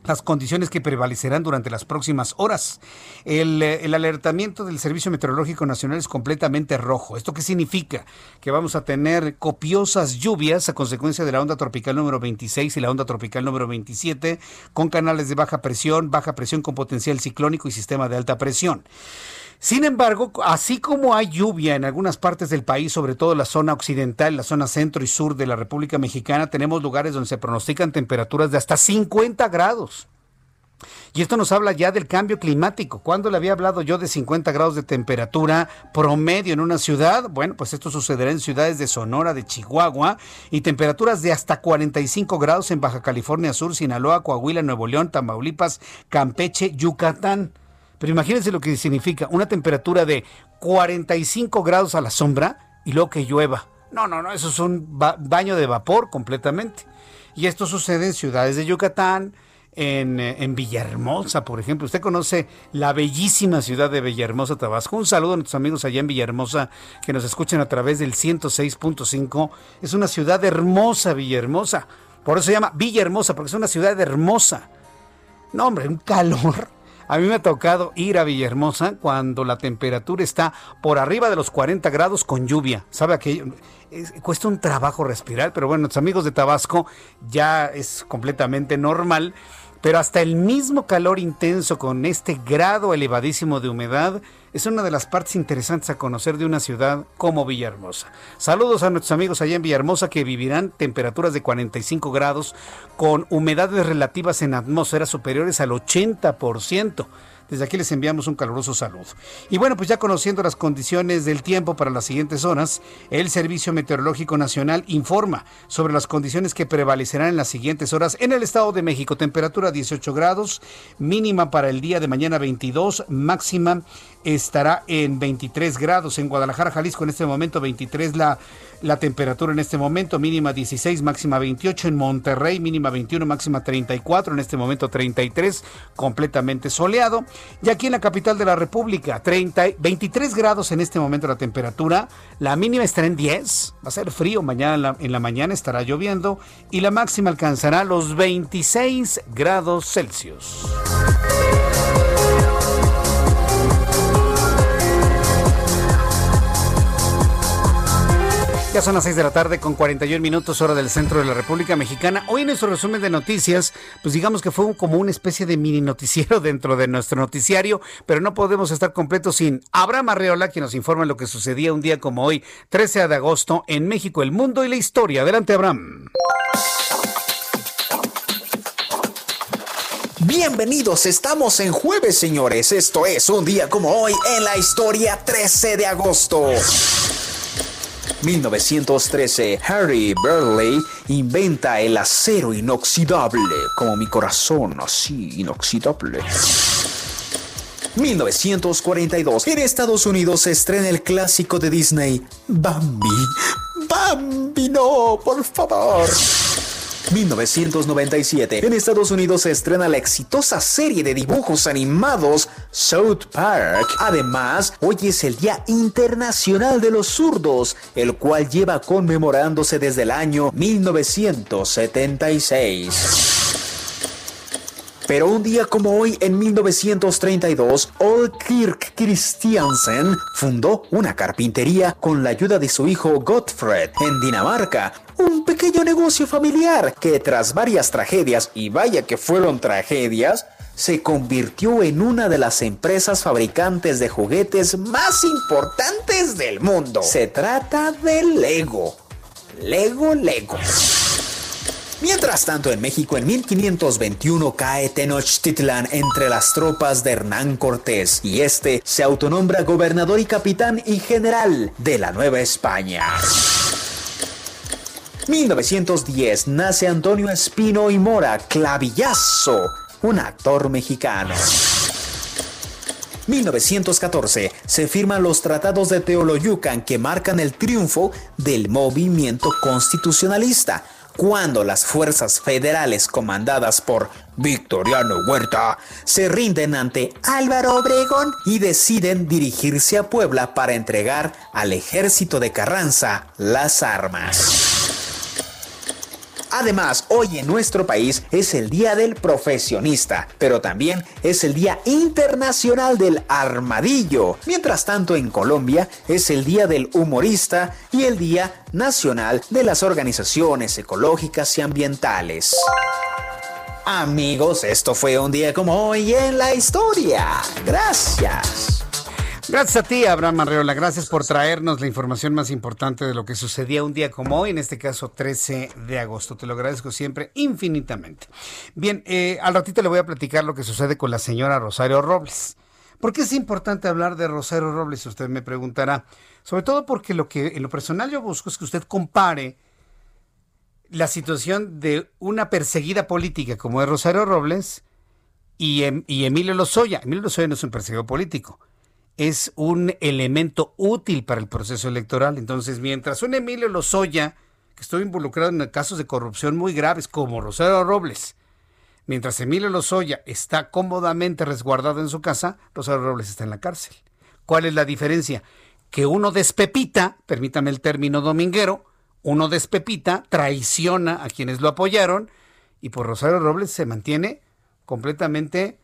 las condiciones que prevalecerán durante las próximas horas. El, eh, el, alertamiento del Servicio Meteorológico Nacional es completamente rojo. ¿Esto qué significa? Que vamos a tener copiosas lluvias a consecuencia de la onda tropical número 26 y la onda tropical número 27, con canales de baja presión, baja presión con potencial ciclónico y sistema de alta presión. Sin embargo, así como hay lluvia en algunas partes del país, sobre todo la zona occidental, la zona centro y sur de la República Mexicana, tenemos lugares donde se pronostican temperaturas de hasta 50 grados. Y esto nos habla ya del cambio climático. ¿Cuándo le había hablado yo de 50 grados de temperatura promedio en una ciudad? Bueno, pues esto sucederá en ciudades de Sonora, de Chihuahua, y temperaturas de hasta 45 grados en Baja California Sur, Sinaloa, Coahuila, Nuevo León, Tamaulipas, Campeche, Yucatán. Pero imagínense lo que significa una temperatura de 45 grados a la sombra y luego que llueva. No, no, no, eso es un ba baño de vapor completamente. Y esto sucede en ciudades de Yucatán, en, en, Villahermosa, por ejemplo. Usted conoce la bellísima ciudad de Villahermosa, Tabasco. Un saludo a nuestros amigos allá en Villahermosa que nos escuchan a través del 106.5. Es una ciudad hermosa, Villahermosa. Por eso se llama Villahermosa, porque es una ciudad hermosa. No, hombre, un calor. A mí me ha tocado ir a Villahermosa cuando la temperatura está por arriba de los 40 grados con lluvia. ¿Sabe aquello? Es, cuesta un trabajo respirar, pero bueno, nuestros amigos de Tabasco ya es completamente normal. Pero hasta el mismo calor intenso con este grado elevadísimo de humedad es una de las partes interesantes a conocer de una ciudad como Villahermosa. Saludos a nuestros amigos allá en Villahermosa que vivirán temperaturas de 45 grados con humedades relativas en atmósfera superiores al 80%. Desde aquí les enviamos un caluroso saludo. Y bueno, pues ya conociendo las condiciones del tiempo para las siguientes horas, el Servicio Meteorológico Nacional informa sobre las condiciones que prevalecerán en las siguientes horas en el Estado de México. Temperatura 18 grados, mínima para el día de mañana 22, máxima estará en 23 grados. En Guadalajara, Jalisco, en este momento 23 la, la temperatura en este momento, mínima 16, máxima 28. En Monterrey, mínima 21, máxima 34, en este momento 33, completamente soleado. Y aquí en la capital de la República, 30, 23 grados en este momento la temperatura, la mínima estará en 10, va a ser frío, mañana en la, en la mañana estará lloviendo y la máxima alcanzará los 26 grados Celsius. Ya son las 6 de la tarde con 41 minutos hora del centro de la República Mexicana. Hoy en nuestro resumen de noticias, pues digamos que fue como una especie de mini noticiero dentro de nuestro noticiario, pero no podemos estar completos sin Abraham Arreola, quien nos informa lo que sucedía un día como hoy, 13 de agosto, en México, el mundo y la historia. Adelante, Abraham. Bienvenidos, estamos en jueves, señores. Esto es un día como hoy en la historia 13 de agosto. 1913, Harry Burley inventa el acero inoxidable, como mi corazón, así inoxidable. 1942, en Estados Unidos se estrena el clásico de Disney, Bambi. Bambi, no, por favor. 1997. En Estados Unidos se estrena la exitosa serie de dibujos animados South Park. Además, hoy es el Día Internacional de los Zurdos, el cual lleva conmemorándose desde el año 1976. Pero un día como hoy, en 1932, Olkirk Christiansen fundó una carpintería con la ayuda de su hijo Gottfred en Dinamarca. Un pequeño negocio familiar que tras varias tragedias, y vaya que fueron tragedias, se convirtió en una de las empresas fabricantes de juguetes más importantes del mundo. Se trata de Lego. Lego Lego. Mientras tanto, en México en 1521 cae Tenochtitlan entre las tropas de Hernán Cortés y este se autonombra gobernador y capitán y general de la Nueva España. 1910 nace Antonio Espino y Mora, clavillazo, un actor mexicano. 1914 se firman los tratados de Teoloyucan que marcan el triunfo del movimiento constitucionalista, cuando las fuerzas federales comandadas por Victoriano Huerta se rinden ante Álvaro Obregón y deciden dirigirse a Puebla para entregar al ejército de Carranza las armas. Además, hoy en nuestro país es el Día del Profesionista, pero también es el Día Internacional del Armadillo. Mientras tanto, en Colombia es el Día del Humorista y el Día Nacional de las Organizaciones Ecológicas y Ambientales. Amigos, esto fue un día como hoy en la historia. Gracias. Gracias a ti, Abraham Arreola. Gracias por traernos la información más importante de lo que sucedía un día como hoy, en este caso 13 de agosto. Te lo agradezco siempre infinitamente. Bien, eh, al ratito le voy a platicar lo que sucede con la señora Rosario Robles. ¿Por qué es importante hablar de Rosario Robles? Usted me preguntará. Sobre todo porque lo que en lo personal yo busco es que usted compare la situación de una perseguida política como es Rosario Robles y, em, y Emilio Lozoya. Emilio Lozoya no es un perseguido político es un elemento útil para el proceso electoral. Entonces, mientras un Emilio Lozoya, que estuvo involucrado en casos de corrupción muy graves, como Rosario Robles, mientras Emilio Lozoya está cómodamente resguardado en su casa, Rosario Robles está en la cárcel. ¿Cuál es la diferencia? Que uno despepita, permítame el término dominguero, uno despepita, traiciona a quienes lo apoyaron y por Rosario Robles se mantiene completamente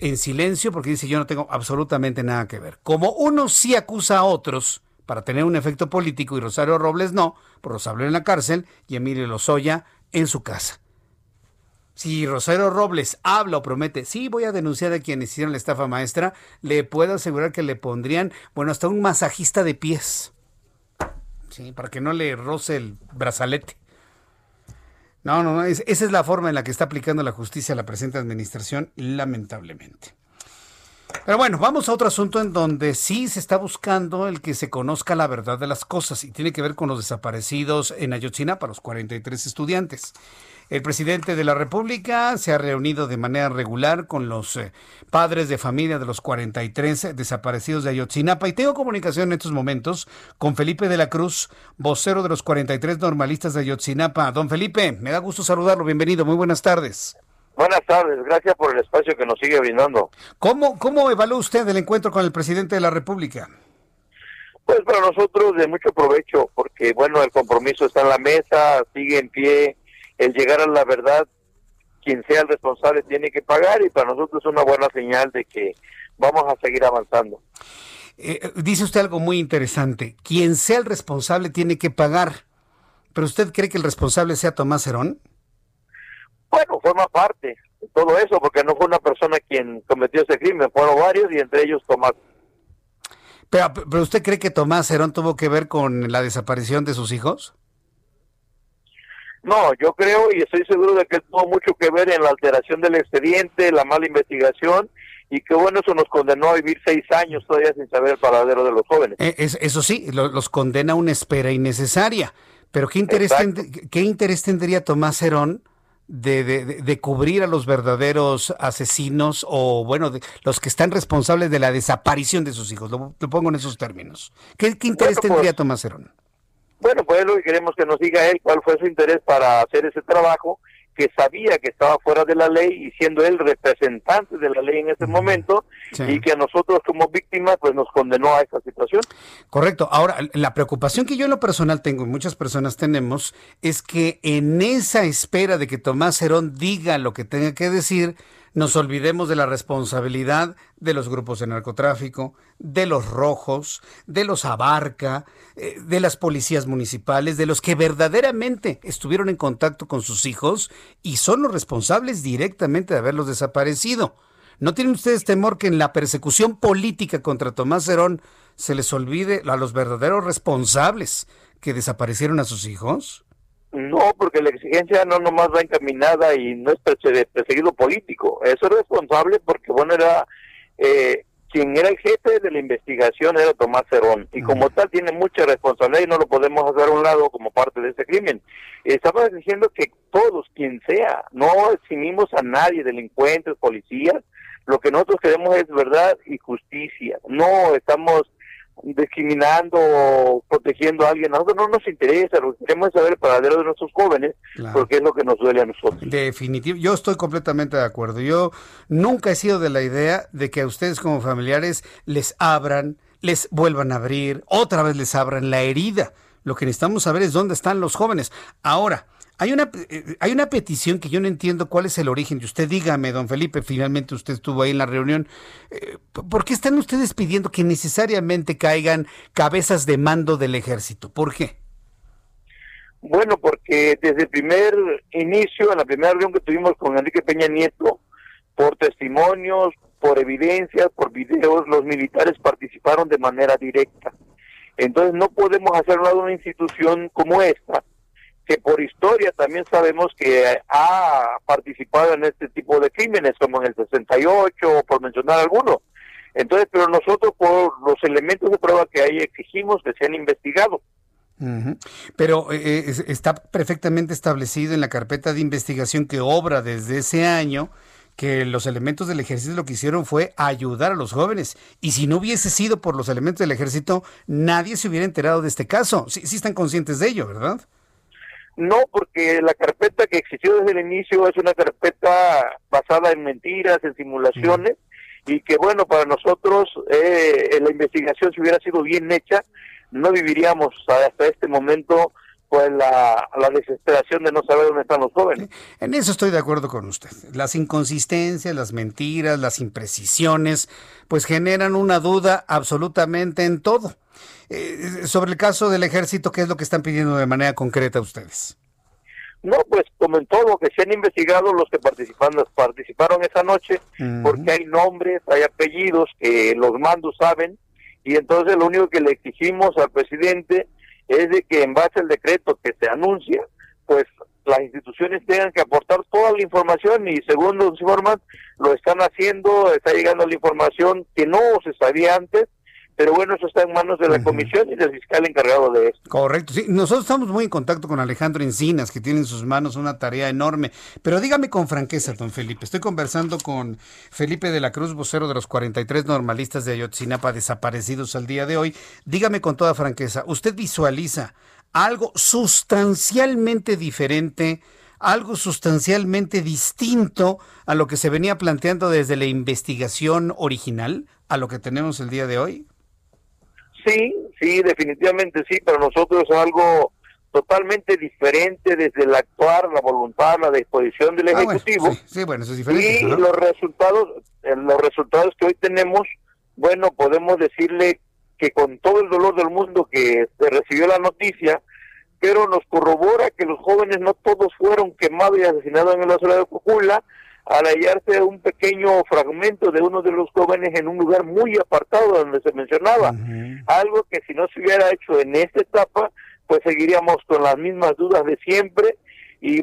en silencio porque dice yo no tengo absolutamente nada que ver. Como uno sí acusa a otros para tener un efecto político y Rosario Robles no, por Rosario en la cárcel y Emilio Lozoya en su casa. Si Rosario Robles habla o promete, sí, voy a denunciar a quienes hicieron la estafa maestra, le puedo asegurar que le pondrían, bueno, hasta un masajista de pies. Sí, para que no le roce el brazalete. No, no, no. esa es la forma en la que está aplicando la justicia la presente administración, lamentablemente. Pero bueno, vamos a otro asunto en donde sí se está buscando el que se conozca la verdad de las cosas y tiene que ver con los desaparecidos en Ayotzinapa, los 43 estudiantes. El presidente de la República se ha reunido de manera regular con los eh, padres de familia de los 43 desaparecidos de Ayotzinapa y tengo comunicación en estos momentos con Felipe de la Cruz, vocero de los 43 normalistas de Ayotzinapa. Don Felipe, me da gusto saludarlo. Bienvenido. Muy buenas tardes. Buenas tardes, gracias por el espacio que nos sigue brindando. ¿Cómo, cómo evalúa usted el encuentro con el presidente de la República? Pues para nosotros de mucho provecho, porque bueno, el compromiso está en la mesa, sigue en pie, el llegar a la verdad, quien sea el responsable tiene que pagar y para nosotros es una buena señal de que vamos a seguir avanzando. Eh, dice usted algo muy interesante, quien sea el responsable tiene que pagar, pero ¿usted cree que el responsable sea Tomás Herón? Bueno, forma parte de todo eso, porque no fue una persona quien cometió ese crimen, fueron varios y entre ellos Tomás. Pero, pero ¿usted cree que Tomás Herón tuvo que ver con la desaparición de sus hijos? No, yo creo y estoy seguro de que tuvo mucho que ver en la alteración del expediente, la mala investigación y que bueno, eso nos condenó a vivir seis años todavía sin saber el paradero de los jóvenes. Eh, eso sí, los condena a una espera innecesaria. Pero ¿qué interés, ¿qué interés tendría Tomás Herón de, de, cubrir a los verdaderos asesinos o, bueno, de, los que están responsables de la desaparición de sus hijos? Lo, pongo en esos términos. ¿Qué, interés pues, tendría Tomás Herón? Bueno, pues lo que queremos que nos diga él cuál fue su interés para hacer ese trabajo, que sabía que estaba fuera de la ley y siendo él representante de la ley en ese momento y que a nosotros como víctimas pues nos condenó a esa situación. Correcto. Ahora, la preocupación que yo en lo personal tengo y muchas personas tenemos es que en esa espera de que Tomás Herón diga lo que tenga que decir, nos olvidemos de la responsabilidad de los grupos de narcotráfico, de los rojos, de los abarca, eh, de las policías municipales, de los que verdaderamente estuvieron en contacto con sus hijos y son los responsables directamente de haberlos desaparecido. ¿No tienen ustedes temor que en la persecución política contra Tomás Herón se les olvide a los verdaderos responsables que desaparecieron a sus hijos? No, porque la exigencia no nomás va encaminada y no es perseguido político. Eso es responsable porque, bueno, era eh, quien era el jefe de la investigación era Tomás Cerón y como tal tiene mucha responsabilidad y no lo podemos hacer a un lado como parte de ese crimen. Estamos diciendo que todos, quien sea, no eximimos a nadie, delincuentes, policías, lo que nosotros queremos es verdad y justicia. No estamos discriminando o protegiendo a alguien. A nosotros no nos interesa, lo que queremos es saber el paradero de nuestros jóvenes, porque es lo que nos duele a nosotros. Definitivo, yo estoy completamente de acuerdo. Yo nunca he sido de la idea de que a ustedes como familiares les abran, les vuelvan a abrir, otra vez les abran la herida. Lo que necesitamos saber es dónde están los jóvenes. Ahora, hay una, eh, hay una petición que yo no entiendo cuál es el origen. Y usted dígame, don Felipe, finalmente usted estuvo ahí en la reunión. Eh, ¿Por qué están ustedes pidiendo que necesariamente caigan cabezas de mando del ejército? ¿Por qué? Bueno, porque desde el primer inicio, en la primera reunión que tuvimos con Enrique Peña Nieto, por testimonios, por evidencias, por videos, los militares participaron de manera directa. Entonces no podemos hacer una institución como esta que por historia también sabemos que ha participado en este tipo de crímenes, como en el 68, por mencionar alguno. Entonces, pero nosotros por los elementos de prueba que hay exigimos que sean investigados. Pero eh, eh, está perfectamente establecido en la carpeta de investigación que obra desde ese año que los elementos del ejército lo que hicieron fue ayudar a los jóvenes. Y si no hubiese sido por los elementos del ejército, nadie se hubiera enterado de este caso. Sí, sí están conscientes de ello, ¿verdad? No, porque la carpeta que existió desde el inicio es una carpeta basada en mentiras, en simulaciones, y que bueno, para nosotros eh, la investigación si hubiera sido bien hecha, no viviríamos hasta este momento pues la, la, desesperación de no saber dónde están los jóvenes. En eso estoy de acuerdo con usted. Las inconsistencias, las mentiras, las imprecisiones, pues generan una duda absolutamente en todo. Eh, sobre el caso del ejército, ¿qué es lo que están pidiendo de manera concreta ustedes? No, pues como en todo, que se han investigado los que participaron, participaron esa noche, porque hay nombres, hay apellidos que los mandos saben, y entonces lo único que le exigimos al presidente es de que en base al decreto que se anuncia, pues las instituciones tengan que aportar toda la información y según los informan, lo están haciendo, está llegando la información que no se sabía antes pero bueno, eso está en manos de la comisión y del fiscal encargado de esto. Correcto, sí, nosotros estamos muy en contacto con Alejandro Encinas, que tiene en sus manos una tarea enorme, pero dígame con franqueza, don Felipe, estoy conversando con Felipe de la Cruz, vocero de los 43 normalistas de Ayotzinapa desaparecidos al día de hoy, dígame con toda franqueza, ¿usted visualiza algo sustancialmente diferente? algo sustancialmente distinto a lo que se venía planteando desde la investigación original a lo que tenemos el día de hoy? Sí, sí, definitivamente sí, pero nosotros es algo totalmente diferente desde el actuar, la voluntad, la disposición del ah, Ejecutivo. sí, bueno, eso es diferente. Y los resultados, eh, los resultados que hoy tenemos, bueno, podemos decirle que con todo el dolor del mundo que se recibió la noticia, pero nos corrobora que los jóvenes no todos fueron quemados y asesinados en la ciudad de Cocula, al hallarse un pequeño fragmento de uno de los jóvenes en un lugar muy apartado donde se mencionaba. Algo que si no se hubiera hecho en esta etapa, pues seguiríamos con las mismas dudas de siempre y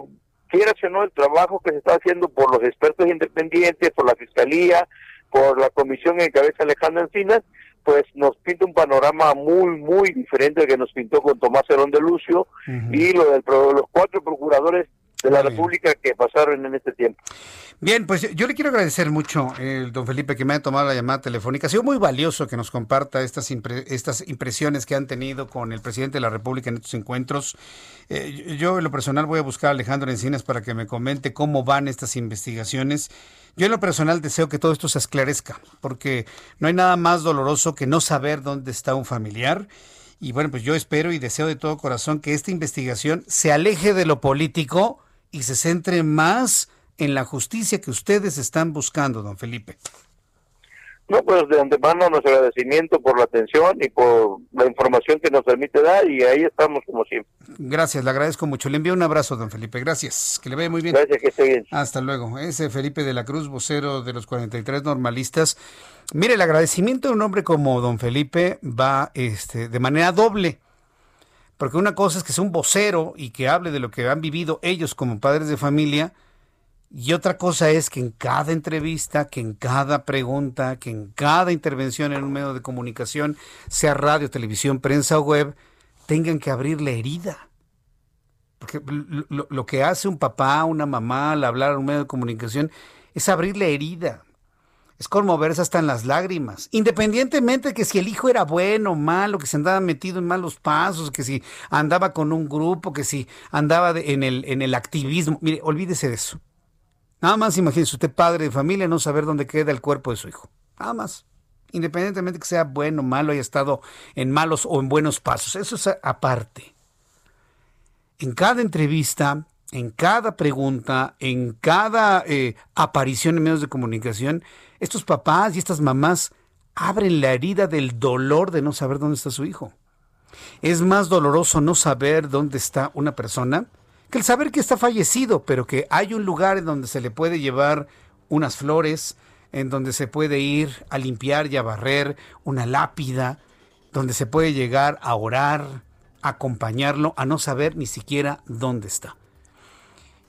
quiera o no el trabajo que se está haciendo por los expertos independientes, por la Fiscalía, por la comisión en cabeza Alejandro Encinas, pues nos pinta un panorama muy, muy diferente al que nos pintó con Tomás Herón de Lucio y lo de los cuatro procuradores de la República que pasaron en este tiempo. Bien, pues yo le quiero agradecer mucho, eh, don Felipe, que me haya tomado la llamada telefónica. Ha sido muy valioso que nos comparta estas, estas impresiones que han tenido con el presidente de la República en estos encuentros. Eh, yo en lo personal voy a buscar a Alejandro Encinas para que me comente cómo van estas investigaciones. Yo en lo personal deseo que todo esto se esclarezca, porque no hay nada más doloroso que no saber dónde está un familiar. Y bueno, pues yo espero y deseo de todo corazón que esta investigación se aleje de lo político y se centre más en la justicia que ustedes están buscando, don Felipe? No, pues de antemano nuestro agradecimiento por la atención y por la información que nos permite dar y ahí estamos como siempre. Gracias, le agradezco mucho. Le envío un abrazo, don Felipe. Gracias, que le vaya muy bien. Gracias, que esté bien. Hasta luego. Ese Felipe de la Cruz, vocero de los 43 normalistas. Mire, el agradecimiento de un hombre como don Felipe va este, de manera doble Porque una cosa es que sea un vocero y que hable de lo que han vivido ellos como padres de familia, y otra cosa es que en cada entrevista, que en cada pregunta, que en cada intervención en un medio de comunicación, sea radio, televisión, prensa o web, tengan que abrir la herida. Porque lo, que hace un papá, una mamá al hablar en un medio de comunicación es abrir la herida. Es conmoverse hasta en las lágrimas. Independientemente de que si el hijo era bueno o malo, que se andaba metido en malos pasos, que si andaba con un grupo, que si andaba en, el, en el activismo. Mire, olvídese de eso. Nada más imagínese usted, padre de familia, no saber dónde queda el cuerpo de su hijo. Nada más. Independientemente que sea bueno o malo, haya estado en malos o en buenos pasos. Eso es aparte. En cada entrevista, en cada pregunta, en cada eh, aparición en medios de comunicación, estos papás y estas mamás abren la herida del dolor de no saber dónde está su hijo. Es más doloroso no saber dónde está una persona que el saber que está fallecido, pero que hay un lugar en donde se le puede llevar unas flores, en donde se puede ir a limpiar y a barrer una lápida, donde se puede llegar a orar, a acompañarlo, a no saber ni siquiera dónde está.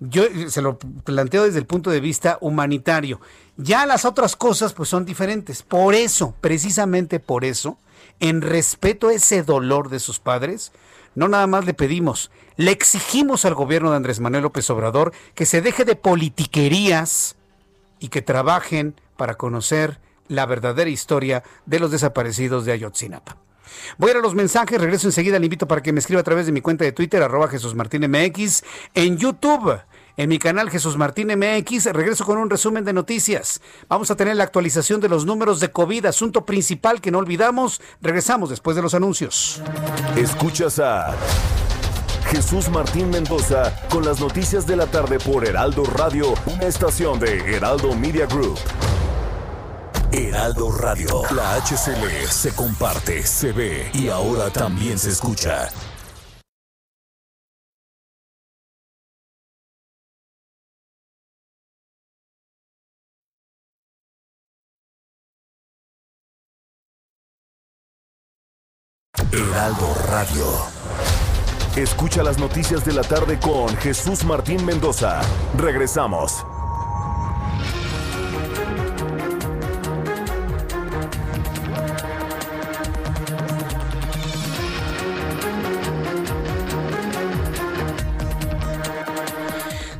Yo eh, se lo planteo desde el punto de vista humanitario. Ya las otras cosas pues son diferentes. Por eso, precisamente por eso, en respeto a ese dolor de sus padres, no nada más le pedimos, le exigimos al gobierno de Andrés Manuel López Obrador que se deje de politiquerías y que trabajen para conocer la verdadera historia de los desaparecidos de Ayotzinapa. Voy a ir a los mensajes, regreso enseguida, le invito para que me escriba a través de mi cuenta de Twitter, arroba Jesús Martín MX, en YouTube, en mi canal Jesús Martín MX, regreso con un resumen de noticias. Vamos a tener la actualización de los números de COVID, asunto principal que no olvidamos. Regresamos después de los anuncios. Escuchas a Jesús Martín Mendoza con las noticias de la tarde por Heraldo Radio, una estación de Heraldo Media Group. Heraldo Radio. La HCL se comparte, se ve y ahora también se escucha. Heraldo Radio. Escucha las noticias de la tarde con Jesús Martín Mendoza. Regresamos.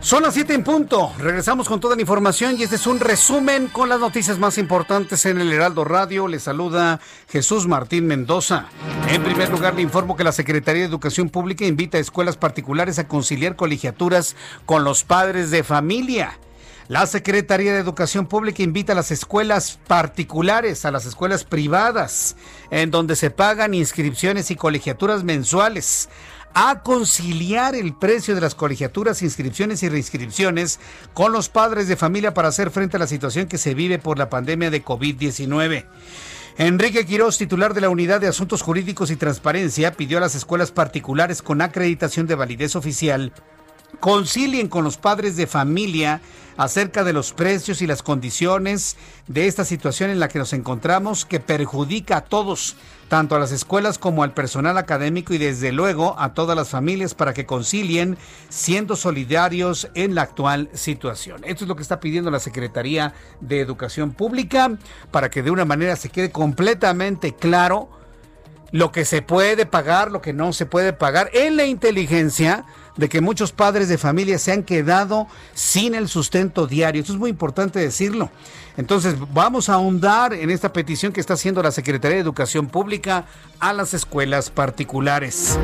Son las 7 en punto. Regresamos con toda la información y este es un resumen con las noticias más importantes en el Heraldo Radio. Le saluda Jesús Martín Mendoza. En primer lugar, le informo que la Secretaría de Educación Pública invita a escuelas particulares a conciliar colegiaturas con los padres de familia. La Secretaría de Educación Pública invita a las escuelas particulares, a las escuelas privadas, en donde se pagan inscripciones y colegiaturas mensuales a conciliar el precio de las colegiaturas, inscripciones y reinscripciones con los padres de familia para hacer frente a la situación que se vive por la pandemia de COVID-19. Enrique Quiroz, titular de la Unidad de Asuntos Jurídicos y Transparencia, pidió a las escuelas particulares con acreditación de validez oficial concilien con los padres de familia acerca de los precios y las condiciones de esta situación en la que nos encontramos que perjudica a todos, tanto a las escuelas como al personal académico y desde luego a todas las familias para que concilien siendo solidarios en la actual situación. Esto es lo que está pidiendo la Secretaría de Educación Pública para que de una manera se quede completamente claro lo que se puede pagar, lo que no se puede pagar en la inteligencia de que muchos padres de familia se han quedado sin el sustento diario. Esto es muy importante decirlo. Entonces, vamos a ahondar en esta petición que está haciendo la Secretaría de Educación Pública a las escuelas particulares.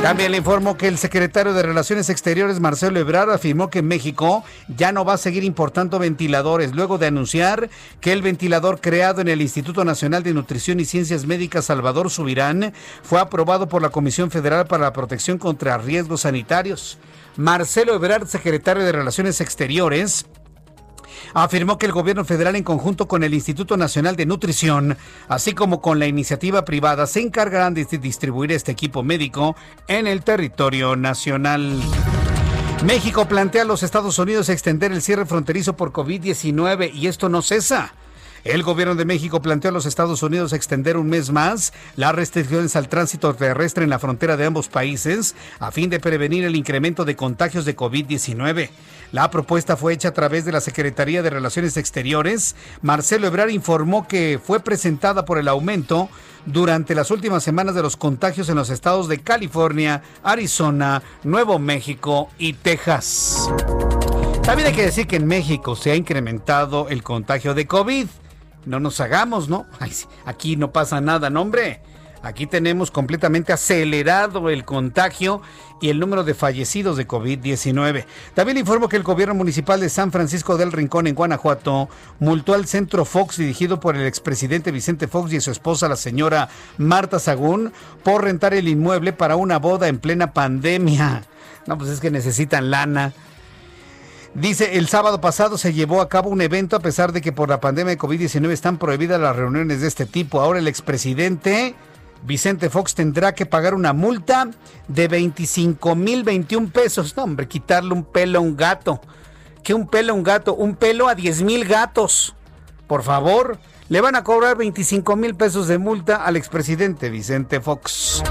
También le informo que el secretario de Relaciones Exteriores, Marcelo Ebrard, afirmó que México ya no va a seguir importando ventiladores, luego de anunciar que el ventilador creado en el Instituto Nacional de Nutrición y Ciencias Médicas Salvador Subirán fue aprobado por la Comisión Federal para la Protección contra Riesgos Sanitarios. Marcelo Ebrard, secretario de Relaciones Exteriores, afirmó que el gobierno federal en conjunto con el Instituto Nacional de Nutrición, así como con la iniciativa privada, se encargarán de distribuir este equipo médico en el territorio nacional. México plantea a los Estados Unidos extender el cierre fronterizo por COVID-19 y esto no cesa. El gobierno de México planteó a los Estados Unidos extender un mes más las restricciones al tránsito terrestre en la frontera de ambos países a fin de prevenir el incremento de contagios de COVID-19. La propuesta fue hecha a través de la Secretaría de Relaciones Exteriores. Marcelo Ebrard informó que fue presentada por el aumento durante las últimas semanas de los contagios en los estados de California, Arizona, Nuevo México y Texas. También hay que decir que en México se ha incrementado el contagio de COVID. No nos hagamos, ¿no? aquí no pasa nada, no hombre. Aquí tenemos completamente acelerado el contagio y el número de fallecidos de COVID-19. También informo que el gobierno municipal de San Francisco del Rincón en Guanajuato multó al centro Fox dirigido por el expresidente Vicente Fox y su esposa la señora Marta Sagún por rentar el inmueble para una boda en plena pandemia. No, pues es que necesitan lana. Dice, el sábado pasado se llevó a cabo un evento a pesar de que por la pandemia de COVID-19 están prohibidas las reuniones de este tipo. Ahora el expresidente Vicente Fox tendrá que pagar una multa de 25 mil 21 pesos. No, hombre, quitarle un pelo a un gato. ¿Qué un pelo a un gato? Un pelo a 10 mil gatos. Por favor, le van a cobrar 25 mil pesos de multa al expresidente Vicente Fox.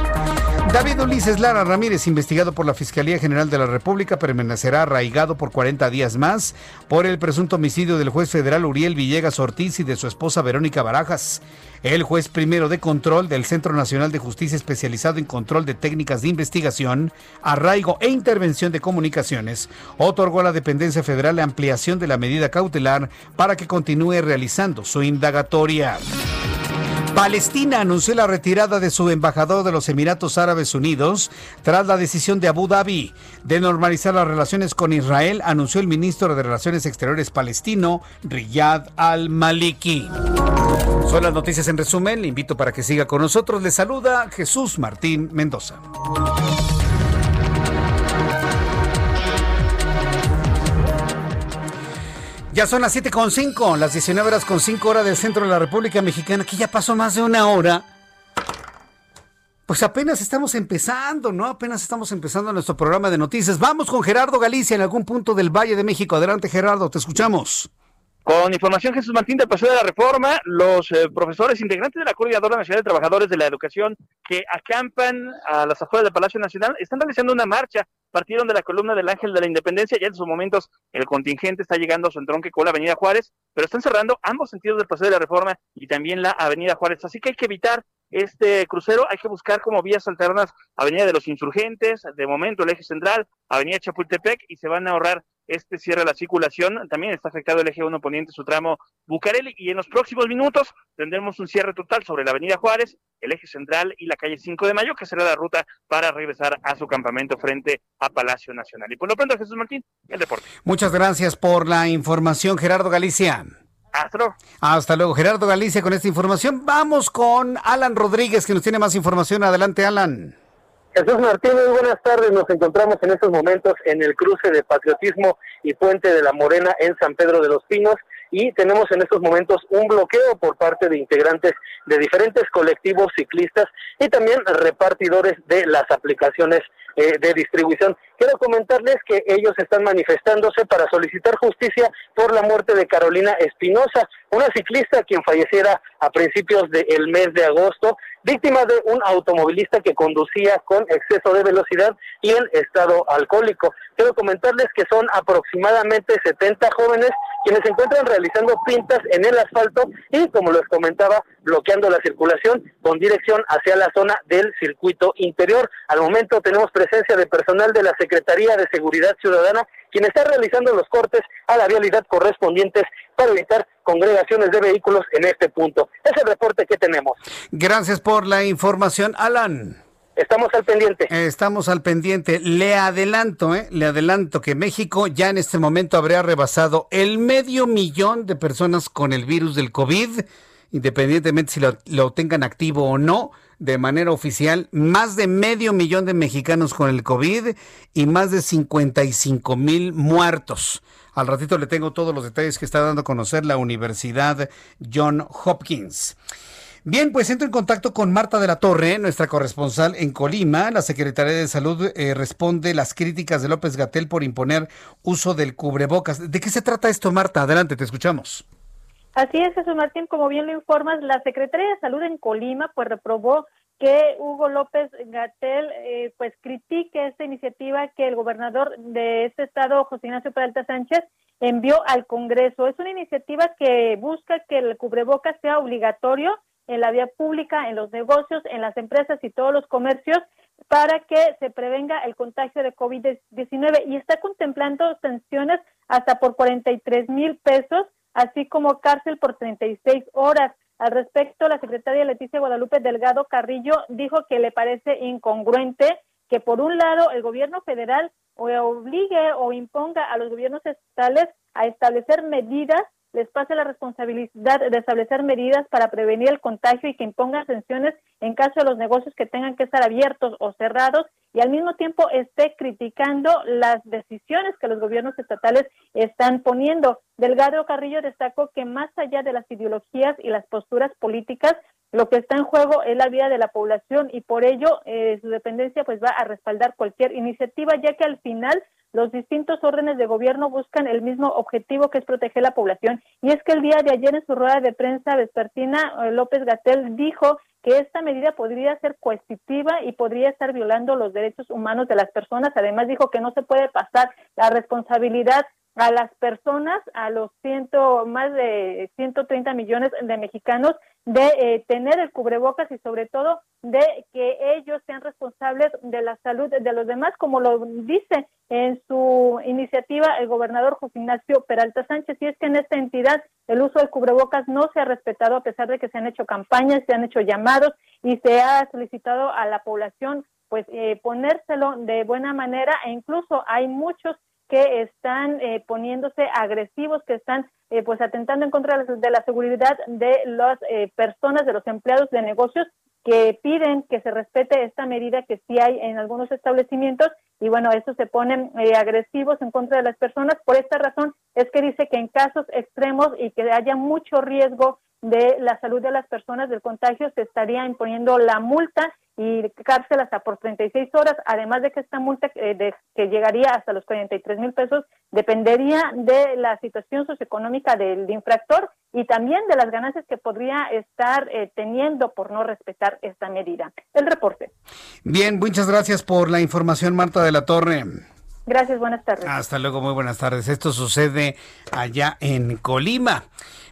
David Ulises Lara Ramírez, investigado por la Fiscalía General de la República, permanecerá arraigado por 40 días más por el presunto homicidio del juez federal Uriel Villegas Ortiz y de su esposa Verónica Barajas. El juez primero de control del Centro Nacional de Justicia especializado en control de técnicas de investigación, arraigo e intervención de comunicaciones otorgó a la dependencia federal la ampliación de la medida cautelar para que continúe realizando su indagatoria. Palestina anunció la retirada de su embajador de los Emiratos Árabes Unidos tras la decisión de Abu Dhabi de normalizar las relaciones con Israel, anunció el ministro de Relaciones Exteriores palestino, Riyad al-Maliki. Son las noticias en resumen, le invito para que siga con nosotros. Le saluda Jesús Martín Mendoza. Ya son las 7.5, las 19 horas con 5 horas del centro de la República Mexicana, que ya pasó más de una hora. Pues apenas estamos empezando, ¿no? Apenas estamos empezando nuestro programa de noticias. Vamos con Gerardo Galicia en algún punto del Valle de México. Adelante, Gerardo, te escuchamos. Con información Jesús Martín del Paseo de la Reforma, los eh, profesores integrantes de la Coordinadora Nacional de Trabajadores de la Educación que acampan a las afueras del Palacio Nacional están realizando una marcha. Partieron de la columna del Ángel de la Independencia. Ya en sus momentos el contingente está llegando a su entronque con la Avenida Juárez, pero están cerrando ambos sentidos del Paseo de la Reforma y también la Avenida Juárez. Así que hay que evitar este crucero, hay que buscar como vías alternas Avenida de los Insurgentes, de momento el eje central, Avenida Chapultepec y se van a ahorrar este cierre de la circulación. También está afectado el eje 1 poniente, su tramo Bucareli. Y en los próximos minutos tendremos un cierre total sobre la Avenida Juárez, el eje central y la calle 5 de Mayo, que será la ruta para regresar a su campamento frente a Palacio Nacional. Y por lo pronto, Jesús Martín, el deporte. Muchas gracias por la información, Gerardo Galicia. Hasta luego. Hasta luego, Gerardo Galicia, con esta información. Vamos con Alan Rodríguez, que nos tiene más información. Adelante, Alan. Jesús Martín, muy buenas tardes. Nos encontramos en estos momentos en el cruce de Patriotismo y Puente de la Morena en San Pedro de los Pinos y tenemos en estos momentos un bloqueo por parte de integrantes de diferentes colectivos ciclistas y también repartidores de las aplicaciones eh, de distribución. Quiero comentarles que ellos están manifestándose para solicitar justicia por la muerte de Carolina Espinosa, una ciclista quien falleciera a principios del mes de agosto, víctima de un automovilista que conducía con exceso de velocidad y en estado alcohólico. Quiero comentarles que son aproximadamente 70 jóvenes quienes se encuentran realizando pintas en el asfalto y, como les comentaba, bloqueando la circulación con dirección hacia la zona del circuito interior. Al momento tenemos presencia de personal de la Secretaría de Seguridad Ciudadana, quien está realizando los cortes a la vialidad correspondientes para evitar congregaciones de vehículos en este punto. Es el reporte que tenemos. Gracias por la información, Alan. Estamos al pendiente. Estamos al pendiente. Le adelanto, ¿eh? Le adelanto que México ya en este momento habría rebasado el medio millón de personas con el virus del COVID, independientemente si lo, lo tengan activo o no de manera oficial, más de medio millón de mexicanos con el COVID y más de 55 mil muertos. Al ratito le tengo todos los detalles que está dando a conocer la Universidad John Hopkins. Bien, pues entro en contacto con Marta de la Torre, nuestra corresponsal en Colima. La Secretaría de Salud eh, responde las críticas de López Gatel por imponer uso del cubrebocas. ¿De qué se trata esto, Marta? Adelante, te escuchamos. Así es, Jesús Martín, como bien lo informas, la Secretaría de Salud en Colima pues reprobó que Hugo López Gatel eh, pues critique esta iniciativa que el gobernador de este estado, José Ignacio Peralta Sánchez, envió al Congreso. Es una iniciativa que busca que el cubrebocas sea obligatorio en la vía pública, en los negocios, en las empresas y todos los comercios para que se prevenga el contagio de COVID-19 y está contemplando sanciones hasta por 43 mil pesos, así como cárcel por 36 horas. Al respecto, la secretaria Leticia Guadalupe Delgado Carrillo dijo que le parece incongruente que por un lado el gobierno federal obligue o imponga a los gobiernos estatales a establecer medidas les pase la responsabilidad de establecer medidas para prevenir el contagio y que impongan sanciones en caso de los negocios que tengan que estar abiertos o cerrados y al mismo tiempo esté criticando las decisiones que los gobiernos estatales están poniendo. Delgado Carrillo destacó que más allá de las ideologías y las posturas políticas, lo que está en juego es la vida de la población y por ello eh, su dependencia pues va a respaldar cualquier iniciativa ya que al final los distintos órdenes de gobierno buscan el mismo objetivo que es proteger la población. Y es que el día de ayer en su rueda de prensa vespertina, eh, López Gatel dijo que esta medida podría ser coercitiva y podría estar violando los derechos humanos de las personas. Además dijo que no se puede pasar la responsabilidad a las personas, a los ciento, más de 130 millones de mexicanos, de eh, tener el cubrebocas y sobre todo de que ellos sean responsables de la salud de los demás, como lo dice en su iniciativa el gobernador José Ignacio Peralta Sánchez. Y es que en esta entidad el uso del cubrebocas no se ha respetado a pesar de que se han hecho campañas, se han hecho llamados y se ha solicitado a la población pues eh, ponérselo de buena manera e incluso hay muchos que están eh, poniéndose agresivos, que están eh, pues atentando en contra de la seguridad de las eh, personas, de los empleados de negocios que piden que se respete esta medida que sí hay en algunos establecimientos y bueno, estos se ponen agresivos en contra de las personas. Por esta razón es que dice que en casos extremos y que haya mucho riesgo de la salud de las personas del contagio se estaría imponiendo la multa y cárcel hasta por 36 horas, además de que esta multa eh, que llegaría hasta los 43 mil pesos dependería de la situación socioeconómica del infractor y también de las ganancias que podría estar eh, teniendo por no respetar esta medida. El reporte. Bien, muchas gracias por la información, Marta de la Torre. Gracias, buenas tardes. Hasta luego, muy buenas tardes. Esto sucede allá en Colima.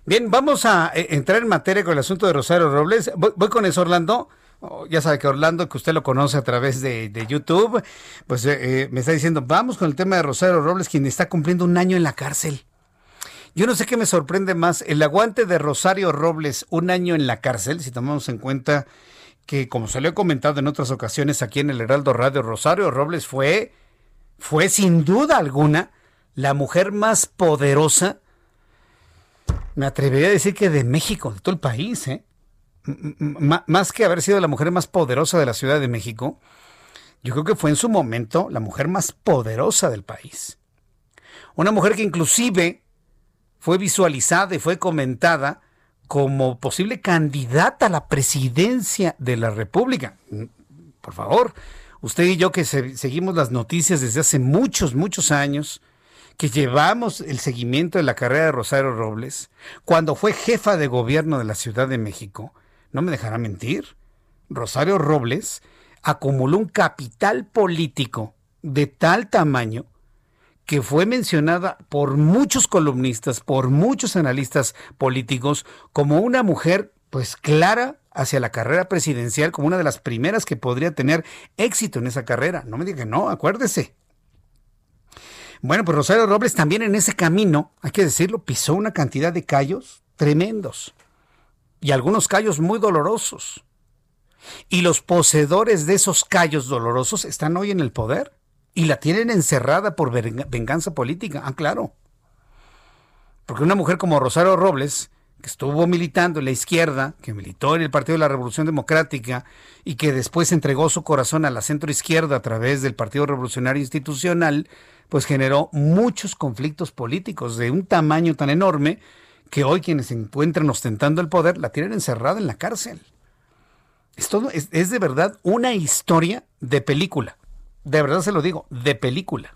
Bien, vamos a eh, entrar en materia con el asunto de Rosario Robles. Voy, con eso, Orlando. Oh, ya sabe que Orlando, que usted lo conoce a través de, YouTube, pues eh, eh, me está diciendo, vamos con el tema de Rosario Robles, quien está cumpliendo un año en la cárcel. Yo no sé qué me sorprende más, el aguante de Rosario Robles, un año en la cárcel, si tomamos en cuenta que, como se le he comentado en otras ocasiones aquí en el Heraldo Radio, Rosario Robles fue, fue sin duda alguna la mujer más poderosa me atrevería a decir que de México, de todo el país, ¿eh? más que haber sido la mujer más poderosa de la Ciudad de México, yo creo que fue en su momento la mujer más poderosa del país. Una mujer que inclusive fue visualizada y fue comentada como posible candidata a la presidencia de la República. Por favor, usted y yo que seguimos las noticias desde hace muchos, muchos años, que llevamos el seguimiento de la carrera de Rosario Robles, cuando fue jefa de gobierno de la Ciudad de México, no me dejará mentir, Rosario Robles acumuló un capital político de tal tamaño que fue mencionada por muchos columnistas, por muchos analistas políticos, como una mujer pues clara hacia la carrera presidencial, como una de las primeras que podría tener éxito en esa carrera. No me diga que no, acuérdese. Bueno, pues Rosario Robles también en ese camino, hay que decirlo, pisó una cantidad de callos tremendos y algunos callos muy dolorosos. Y los poseedores de esos callos dolorosos están hoy en el poder y la tienen encerrada por venganza política. Ah, claro. Porque una mujer como Rosario Robles que estuvo militando en la izquierda, que militó en el Partido de la Revolución Democrática y que después entregó su corazón a la centro izquierda a través del Partido Revolucionario Institucional, pues generó muchos conflictos políticos de un tamaño tan enorme que hoy quienes se encuentran ostentando el poder la tienen encerrada en la cárcel. Es, todo, es, es de verdad una historia de película. De verdad se lo digo, de película.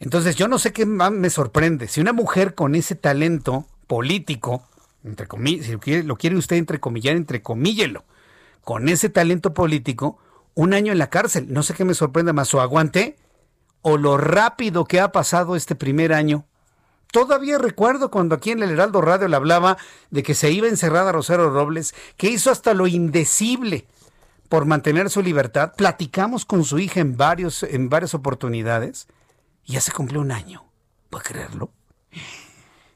Entonces yo no sé qué más me sorprende. Si una mujer con ese talento político, entre comillas, si lo quiere, usted entrecomillar, entrecomíllelo, con ese talento político, un año en la cárcel. No sé qué me sorprenda más, o aguante, o lo rápido que ha pasado este primer año. Todavía recuerdo cuando aquí en el Heraldo Radio le hablaba de que se iba encerrada Rosario Robles, que hizo hasta lo indecible por mantener su libertad. Platicamos con su hija en, varios, en varias oportunidades y ya se cumplió un año. ¿Puede creerlo?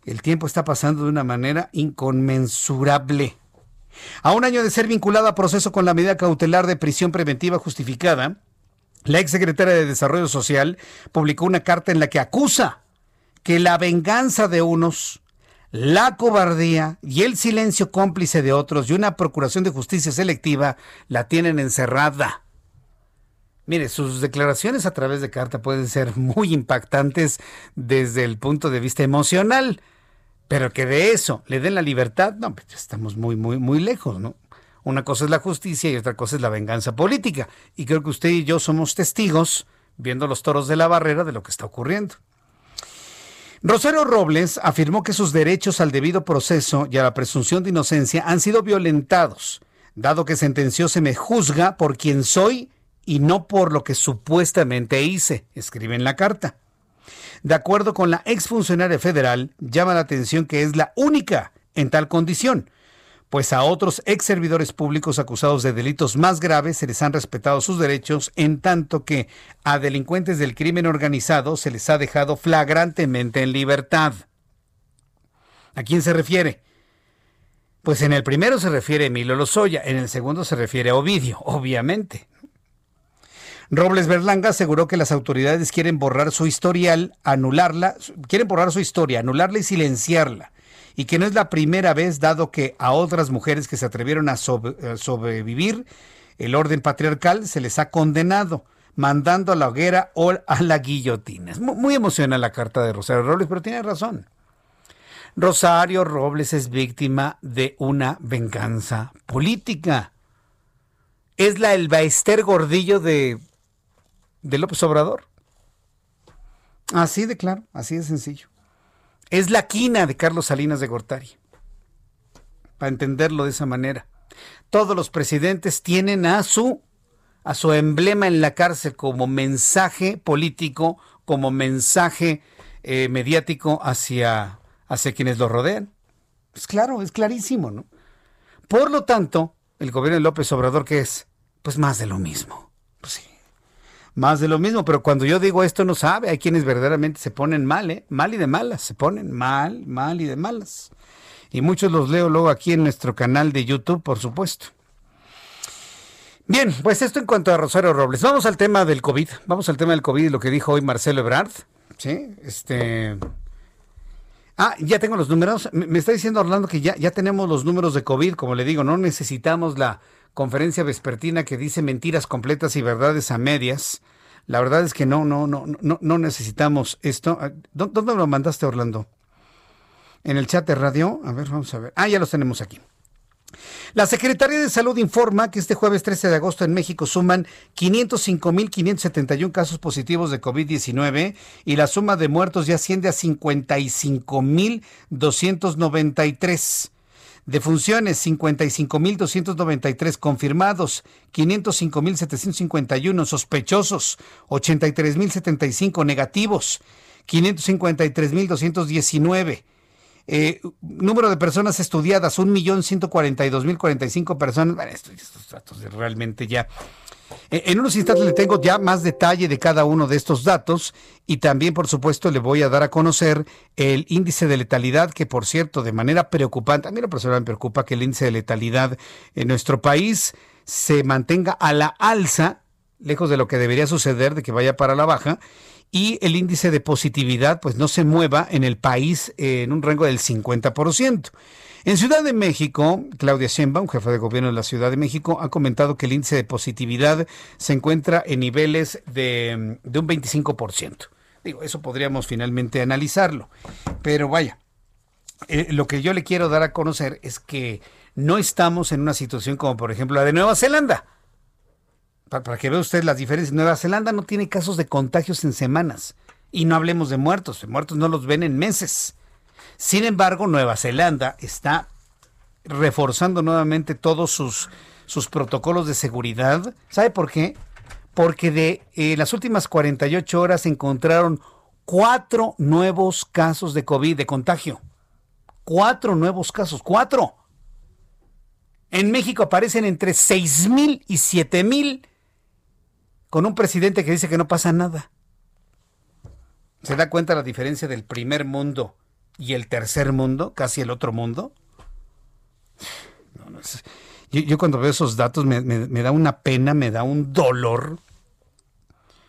El tiempo está pasando de una manera inconmensurable. A un año de ser vinculada a proceso con la medida cautelar de prisión preventiva justificada, la exsecretaria de Desarrollo Social publicó una carta en la que acusa que la venganza de unos, la cobardía y el silencio cómplice de otros y una procuración de justicia selectiva la tienen encerrada. Mire, sus declaraciones a través de carta pueden ser muy impactantes desde el punto de vista emocional, pero que de eso le den la libertad, no, pues estamos muy, muy, muy lejos, ¿no? Una cosa es la justicia y otra cosa es la venganza política. Y creo que usted y yo somos testigos, viendo los toros de la barrera, de lo que está ocurriendo. Rosario Robles afirmó que sus derechos al debido proceso y a la presunción de inocencia han sido violentados, dado que sentenció se me juzga por quien soy y no por lo que supuestamente hice, escribe en la carta. De acuerdo con la exfuncionaria federal, llama la atención que es la única en tal condición, pues a otros ex servidores públicos acusados de delitos más graves se les han respetado sus derechos, en tanto que a delincuentes del crimen organizado se les ha dejado flagrantemente en libertad. ¿A quién se refiere? Pues en el primero se refiere a Emilio Lozoya, en el segundo se refiere a Ovidio, obviamente. Robles Berlanga aseguró que las autoridades quieren borrar su historial, anularla, quieren borrar su historia, anularla y silenciarla y que no es la primera vez, dado que a otras mujeres que se atrevieron a sobrevivir el orden patriarcal se les ha condenado, mandando a la hoguera o a la guillotina. Muy emocional la carta de Rosario Robles, pero tiene razón. Rosario Robles es víctima de una venganza política. Es la Elba Ester Gordillo de, de López Obrador. Así de claro, así de sencillo. Es la quina de Carlos Salinas de Gortari. Para entenderlo de esa manera. Todos los presidentes tienen a su a su emblema en la cárcel como mensaje político, como mensaje eh, mediático hacia, hacia quienes lo rodean. Es claro, es clarísimo, ¿no? Por lo tanto, el gobierno de López Obrador, ¿qué es? Pues más de lo mismo. Más de lo mismo. Pero cuando yo digo esto no sabe, hay quienes verdaderamente se ponen mal, ¿eh? Mal y de malas, se ponen mal, mal y de malas. Y muchos los leo luego aquí en nuestro canal de YouTube, por supuesto. Bien, pues esto en cuanto a Rosario Robles. Vamos al tema del COVID. Vamos al tema del COVID y lo que dijo hoy Marcelo Ebrard. Sí, este. Ah, ya tengo los números. Me está diciendo Orlando que ya, ya tenemos los números de COVID. Como le digo, no necesitamos la conferencia vespertina que dice mentiras completas y verdades a medias. La verdad es que no, no, no, no, no necesitamos esto. Ah, ¿Dónde lo mandaste, Orlando? En el chat de radio. A ver, vamos a ver. Ah, ya los tenemos aquí. La Secretaría de Salud informa que este jueves 13 de agosto en México suman 505.571 casos positivos de COVID-19 y la suma de muertos ya asciende a 55.293. De funciones, 55.293 confirmados, 505.751 sospechosos, 83.075 negativos, 553.219. Eh, número de personas estudiadas, 1.142.045 personas. Bueno, estos, datos realmente ya en unos instantes le tengo ya más detalle de cada uno de estos datos y también, por supuesto, le voy a dar a conocer el índice de letalidad, que por cierto, de manera preocupante, a mí la persona me preocupa que el índice de letalidad en nuestro país se mantenga a la alza, lejos de lo que debería suceder, de que vaya para la baja, y el índice de positividad pues no se mueva en el país en un rango del 50%. En Ciudad de México, Claudia Sheinbaum, jefa de gobierno de la Ciudad de México, ha comentado que el índice de positividad se encuentra en niveles de, un 25%. Digo, eso podríamos finalmente analizarlo. Pero vaya, eh, lo que yo le quiero dar a conocer es que no estamos en una situación como por ejemplo la de Nueva Zelanda. Para, para que vea usted las diferencias, Nueva Zelanda no tiene casos de contagios en semanas. Y no hablemos de muertos, muertos no los ven en meses. Sin embargo, Nueva Zelanda está reforzando nuevamente todos sus, sus protocolos de seguridad. ¿Sabe por qué? Porque de eh, las últimas 48 horas encontraron cuatro nuevos casos de COVID, de contagio. Cuatro nuevos casos, cuatro. En México aparecen entre seis mil y siete mil con un presidente que dice que no pasa nada. ¿Se da cuenta la diferencia del primer mundo y el tercer mundo, casi el otro mundo? yo, cuando veo esos datos me, da una pena, me da un dolor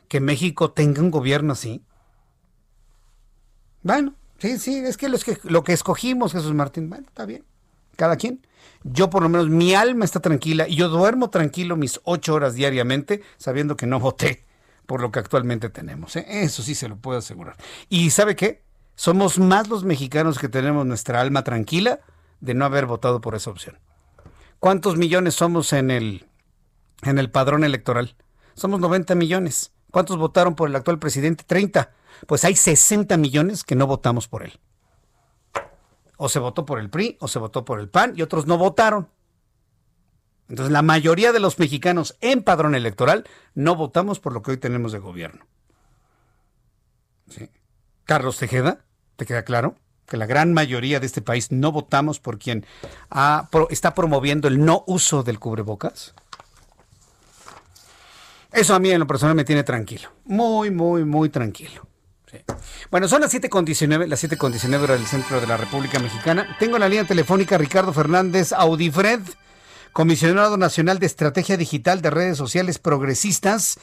que México tenga un gobierno así. Bueno, sí, sí, es que, que lo que escogimos, Jesús Martín, bueno, está bien, cada quien. Yo por lo menos mi alma está tranquila y yo duermo tranquilo mis ocho horas diariamente sabiendo que no voté por lo que actualmente tenemos. ¿eh? Eso sí se lo puedo asegurar. ¿Y sabe qué? Somos más los mexicanos que tenemos nuestra alma tranquila de no haber votado por esa opción. ¿Cuántos millones somos en el, en el padrón electoral? Somos 90 millones. ¿Cuántos votaron por el actual presidente? 30. Pues hay 60 millones que no votamos por él. O se votó por el PRI, o se votó por el PAN, y otros no votaron. Entonces, la mayoría de los mexicanos en padrón electoral no votamos por lo que hoy tenemos de gobierno. Carlos Tejeda, ¿te queda claro? Que la gran mayoría de este país no votamos por quien está promoviendo el no uso del cubrebocas. Eso a mí en lo personal me tiene tranquilo. Muy, muy, muy tranquilo. Bueno, son las 7.19, las 7.19 horas del centro de la República Mexicana. Tengo en la línea telefónica Ricardo Fernández Audifred comisionado nacional de estrategia digital de redes sociales progresistas.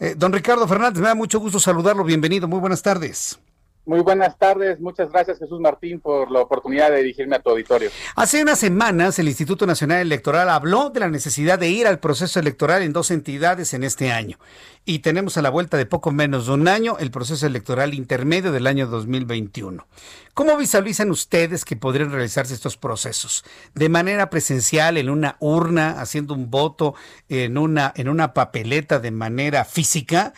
Eh, don Ricardo Fernández, me da mucho gusto saludarlo. Bienvenido, muy buenas tardes. Muy buenas tardes, muchas gracias Jesús Martín por la oportunidad de dirigirme a tu auditorio. Hace unas semanas el Instituto Nacional Electoral habló de la necesidad de ir al proceso electoral en dos entidades en este año. Y tenemos a la vuelta de poco menos de un año el proceso electoral intermedio del año 2021. ¿Cómo visualizan ustedes que podrían realizarse estos procesos? ¿De manera presencial, en una urna, haciendo un voto, en una, en una papeleta de manera física?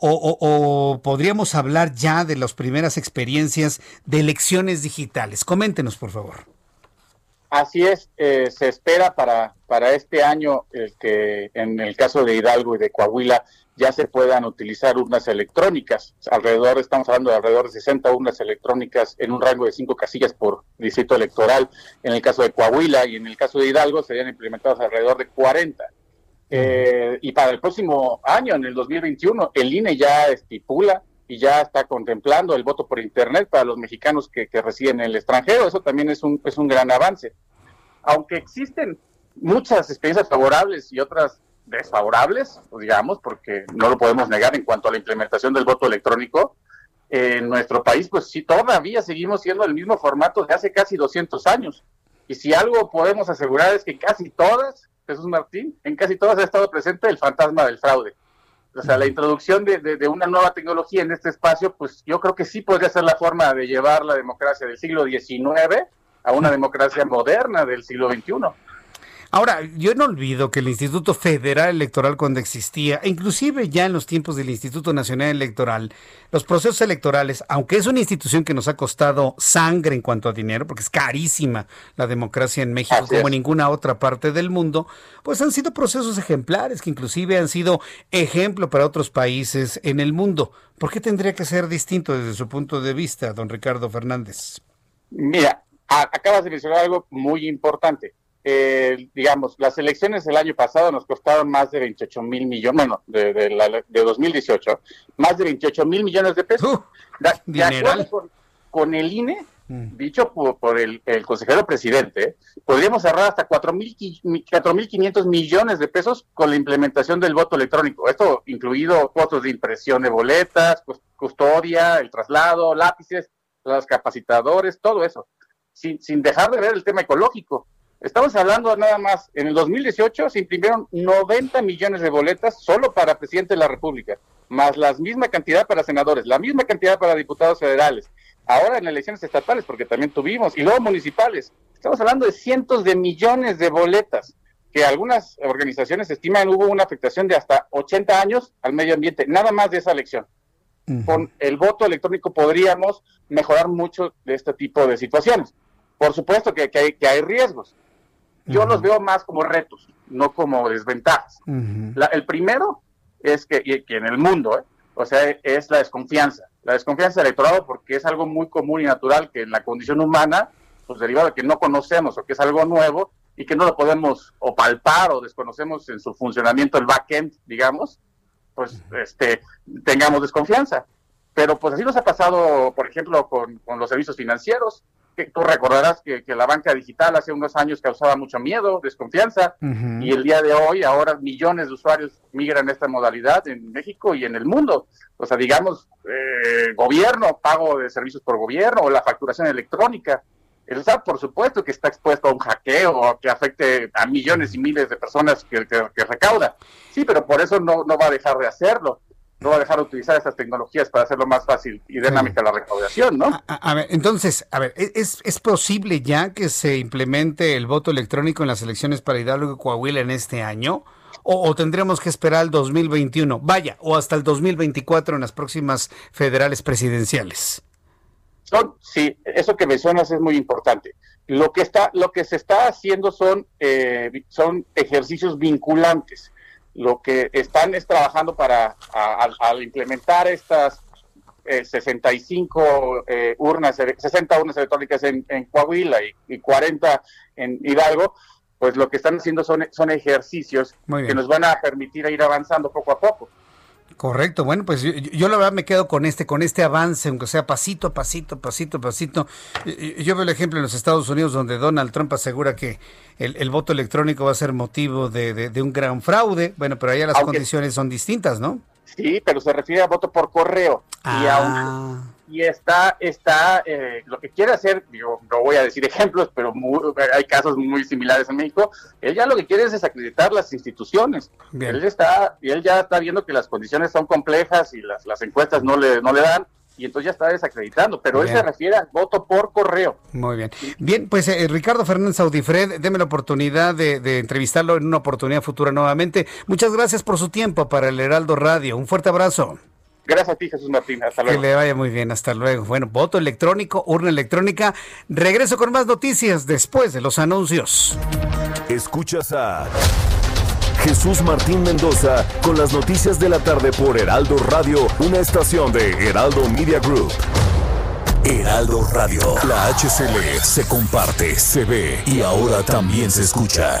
O, podríamos hablar ya de las primeras experiencias de elecciones digitales. Coméntenos, por favor. Así es, eh, se espera para, para este año el que en el caso de Hidalgo y de Coahuila ya se puedan utilizar urnas electrónicas. Alrededor, estamos hablando de alrededor de 60 urnas electrónicas en un rango de 5 casillas por distrito electoral. En el caso de Coahuila y en el caso de Hidalgo serían implementados alrededor de 40. Eh, y para el próximo año, en el 2021, el INE ya estipula y ya está contemplando el voto por Internet para los mexicanos que, residen en el extranjero. Eso también es un, es un gran avance. Aunque existen muchas experiencias favorables y otras desfavorables, pues, digamos, porque no lo podemos negar en cuanto a la implementación del voto electrónico, en nuestro país, pues sí, todavía seguimos siendo el mismo formato de hace casi 200 años. Y si algo podemos asegurar es que casi todas Jesús Martín, en casi todas ha estado presente el fantasma del fraude. O sea, la introducción de, de, una nueva tecnología en este espacio, pues yo creo que sí podría ser la forma de llevar la democracia del siglo XIX a una democracia moderna del siglo XXI. Ahora, yo no olvido que el Instituto Federal Electoral cuando existía, e inclusive ya en los tiempos del Instituto Nacional Electoral, los procesos electorales, aunque es una institución que nos ha costado sangre en cuanto a dinero, porque es carísima la democracia en México como en ninguna otra parte del mundo, pues han sido procesos ejemplares que inclusive han sido ejemplo para otros países en el mundo. ¿Por qué tendría que ser distinto desde su punto de vista, don Ricardo Fernández? Mira, acabas de mencionar algo muy importante eh, digamos, las elecciones del año pasado nos costaron más de 28 mil millones, bueno, de, de, de 2018, más de 28 mil millones de pesos. de, acuerdo con, el INE, mm. dicho por, el, consejero presidente, podríamos ahorrar hasta 4.500 millones de pesos con la implementación del voto electrónico. Esto incluido costos de impresión de boletas, custodia, el traslado, lápices, los capacitadores, todo eso, sin, sin dejar de ver el tema ecológico Estamos hablando nada más, en el 2018 se imprimieron 90 millones de boletas solo para presidente de la República, más la misma cantidad para senadores, la misma cantidad para diputados federales. Ahora en elecciones estatales, porque también tuvimos, y luego municipales. Estamos hablando de cientos de millones de boletas, que algunas organizaciones estiman hubo una afectación de hasta 80 años al medio ambiente, nada más de esa elección. con el voto electrónico podríamos mejorar mucho de este tipo de situaciones. Por supuesto que, hay, que hay riesgos. Yo los veo más como retos, no como desventajas. el primero es que, que en el mundo, ¿eh? o sea, es la desconfianza. La desconfianza electoral porque es algo muy común y natural que en la condición humana, pues derivado de que no conocemos o que es algo nuevo y que no lo podemos o palpar o desconocemos en su funcionamiento el backend, digamos, pues este tengamos desconfianza. Pero pues así nos ha pasado, por ejemplo, con, con los servicios financieros tú recordarás que, la banca digital hace unos años causaba mucho miedo, desconfianza, y el día de hoy ahora millones de usuarios migran a esta modalidad en México y en el mundo. O sea, digamos, eh, gobierno, pago de servicios por gobierno o la facturación electrónica. El SAT, por supuesto, que está expuesto a un hackeo que afecte a millones y miles de personas que, que recauda. Sí, pero por eso no, no va a dejar de hacerlo no va a dejar de utilizar estas tecnologías para hacerlo más fácil y dinámica la recaudación, ¿no? A, ver, entonces, a ver, ¿es, ¿es posible ya que se implemente el voto electrónico en las elecciones para Hidalgo y Coahuila en este año? O, tendremos que esperar al 2021? Vaya, o hasta el 2024 en las próximas federales presidenciales. Son, sí, eso que mencionas es muy importante. Lo que está, lo que se está haciendo son, eh, son ejercicios vinculantes lo que están es trabajando para al implementar estas 65 eh, eh, urnas, 60 urnas electrónicas en, Coahuila y, 40 en Hidalgo, pues lo que están haciendo son, son ejercicios que nos van a permitir ir avanzando poco a poco. Correcto, bueno, pues yo, la verdad me quedo con este, con este avance, aunque sea pasito a pasito, pasito a pasito. Yo veo el ejemplo en los Estados Unidos donde Donald Trump asegura que el, voto electrónico va a ser motivo de, un gran fraude. Bueno, pero allá las condiciones son distintas, ¿no? Sí, pero se refiere a voto por correo. Y ah y está, está eh, lo que quiere hacer, digo, no voy a decir ejemplos, pero hay casos muy similares en México, él ya lo que quiere es desacreditar las instituciones. Él está, y él ya está viendo que las condiciones son complejas y las, las encuestas no le, no le dan, y entonces ya está desacreditando, pero él se refiere al voto por correo. Muy bien. Bien, pues eh, Ricardo Fernández Audifred, déme la oportunidad de, de, entrevistarlo en una oportunidad futura nuevamente. Muchas gracias por su tiempo para el Heraldo Radio. Un fuerte abrazo. Gracias a ti, Jesús Martín. Hasta luego. Que le vaya muy bien. Hasta luego. Bueno, voto electrónico, urna electrónica. Regreso con más noticias después de los anuncios. Escuchas a Jesús Martín Mendoza con las noticias de la tarde por Heraldo Radio, una estación de Heraldo Media Group. Heraldo Radio, la HCL se comparte, se ve y ahora también se escucha.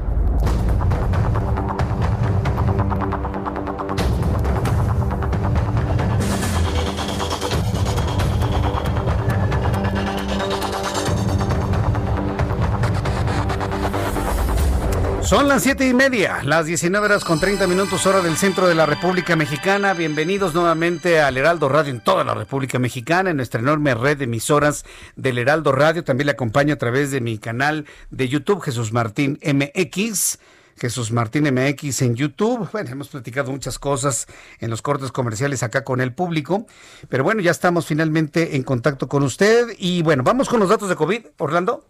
Son las siete y media, las 19 horas con 30 minutos hora del centro de la República Mexicana. Bienvenidos nuevamente al Heraldo Radio en toda la República Mexicana, en nuestra enorme red de emisoras del Heraldo Radio. También le acompaño a través de mi canal de YouTube, Jesús Martín MX. Jesús Martín MX en YouTube. Bueno, hemos platicado muchas cosas en los cortes comerciales acá con el público, pero bueno, ya estamos finalmente en contacto con usted y bueno, vamos con los datos de COVID, Orlando.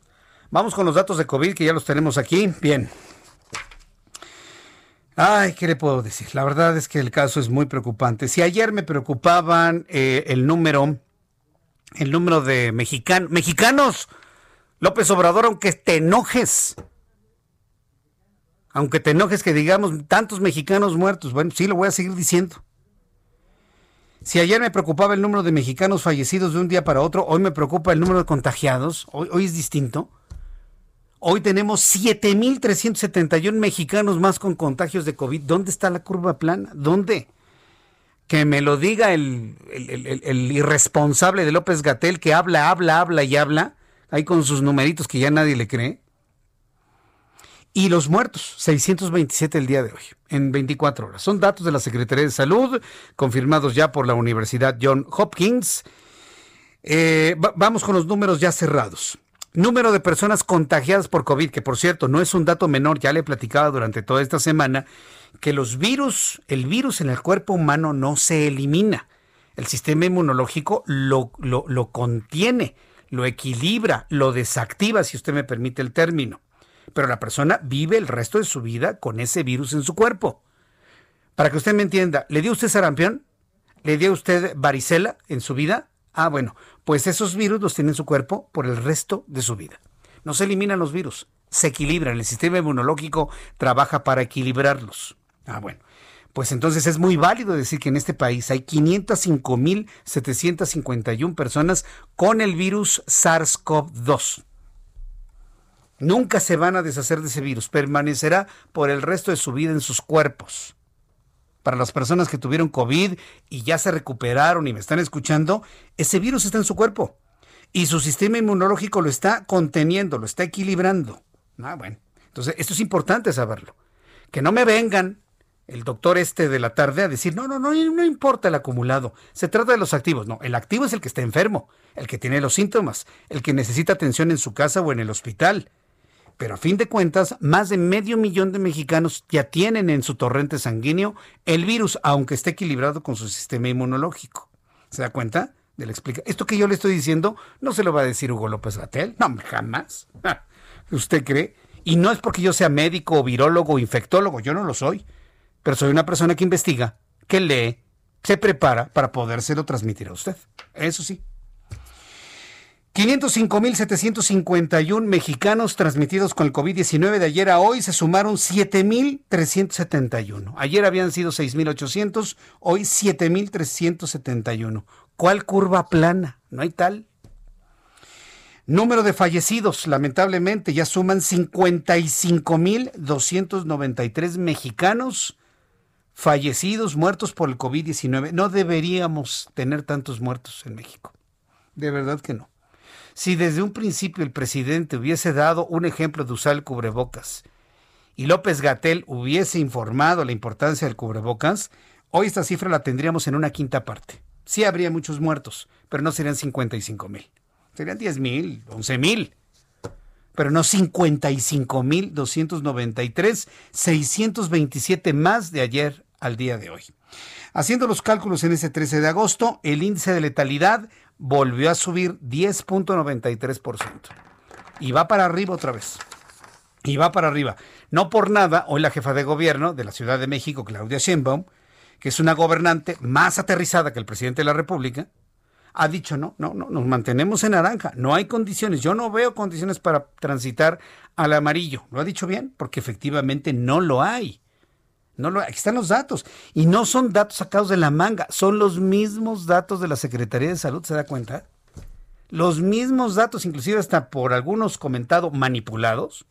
Vamos con los datos de COVID que ya los tenemos aquí. Bien. Ay, ¿qué le puedo decir? La verdad es que el caso es muy preocupante. Si ayer me preocupaban eh, el número, el número de mexicanos, mexicanos, López Obrador, aunque te enojes, aunque te enojes que digamos tantos mexicanos muertos, bueno, sí lo voy a seguir diciendo. Si ayer me preocupaba el número de mexicanos fallecidos de un día para otro, hoy me preocupa el número de contagiados, hoy, hoy es distinto. Hoy tenemos 7.371 mexicanos más con contagios de COVID. ¿Dónde está la curva plana? ¿Dónde? Que me lo diga el, irresponsable de López Gatel que habla, habla, habla y habla, ahí con sus numeritos que ya nadie le cree. Y los muertos, 627 el día de hoy, en 24 horas. Son datos de la Secretaría de Salud, confirmados ya por la Universidad John Hopkins. Eh, vamos con los números ya cerrados. Número de personas contagiadas por COVID, que por cierto no es un dato menor, ya le he platicado durante toda esta semana, que los virus, el virus en el cuerpo humano no se elimina. El sistema inmunológico lo, lo, lo contiene, lo equilibra, lo desactiva, si usted me permite el término pero la persona vive el resto de su vida con ese virus en su cuerpo. Para que usted me entienda, ¿le dio usted sarampión? ¿Le dio usted varicela en su vida? Ah, bueno, pues esos virus los tiene en su cuerpo por el resto de su vida. No se eliminan los virus, se equilibran. El sistema inmunológico trabaja para equilibrarlos. Ah, bueno. Pues entonces es muy válido decir que en este país hay 505.751 personas con el virus SARS-CoV-2. Nunca se van a deshacer de ese virus, permanecerá por el resto de su vida en sus cuerpos. Para las personas que tuvieron COVID y ya se recuperaron y me están escuchando, ese virus está en su cuerpo y su sistema inmunológico lo está conteniendo, lo está equilibrando. Ah, bueno. Entonces, esto es importante saberlo. Que no me vengan el doctor este de la tarde a decir, no, no, no, no importa el acumulado, se trata de los activos. No, el activo es el que está enfermo, el que tiene los síntomas, el que necesita atención en su casa o en el hospital. Pero a fin de cuentas, más de medio millón de mexicanos ya tienen en su torrente sanguíneo el virus, aunque esté equilibrado con su sistema inmunológico. ¿Se da cuenta? De explica. Esto que yo le estoy diciendo no se lo va a decir Hugo López Gatel. No, jamás. ¿Usted cree? Y no es porque yo sea médico o virólogo o infectólogo, yo no lo soy. Pero soy una persona que investiga, que lee, se prepara para podérselo transmitir a usted. Eso sí. 505.751 mexicanos transmitidos con el COVID-19 de ayer a hoy se sumaron 7.371. Ayer habían sido 6.800, hoy 7.371. ¿Cuál curva plana? No hay tal. Número de fallecidos, lamentablemente, ya suman 55.293 mexicanos fallecidos, muertos por el COVID-19. No deberíamos tener tantos muertos en México. De verdad que no. Si desde un principio el presidente hubiese dado un ejemplo de usar el cubrebocas y López Gatel hubiese informado la importancia del cubrebocas, hoy esta cifra la tendríamos en una quinta parte. Sí habría muchos muertos, pero no serían 55 mil. Serían 10 mil, 11 mil. Pero no 55 mil 293, 627 más de ayer al día de hoy. Haciendo los cálculos en ese 13 de agosto, el índice de letalidad volvió a subir 10.93%. Y va para arriba otra vez. Y va para arriba. No por nada, hoy la jefa de gobierno de la Ciudad de México, Claudia Sheinbaum, que es una gobernante más aterrizada que el presidente de la República, ha dicho, no, no, no, nos mantenemos en naranja, no hay condiciones, yo no veo condiciones para transitar al amarillo. ¿Lo ha dicho bien? Porque efectivamente no lo hay. No lo, aquí están los datos. Y no son datos sacados de la manga, son los mismos datos de la Secretaría de Salud, ¿se da cuenta? Los mismos datos, inclusive hasta por algunos comentados manipulados.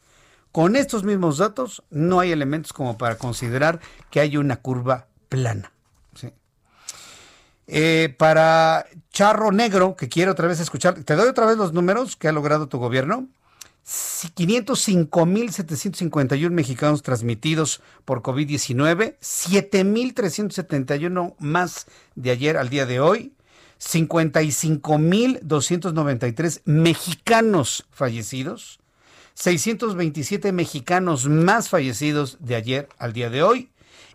Con estos mismos datos no hay elementos como para considerar que hay una curva plana. Eh, para Charro Negro, que quiere otra vez escuchar, te doy otra vez los números que ha logrado tu gobierno. 505.751 mexicanos transmitidos por COVID-19, 7.371 más de ayer al día de hoy, 55.293 mexicanos fallecidos, 627 mexicanos más fallecidos de ayer al día de hoy,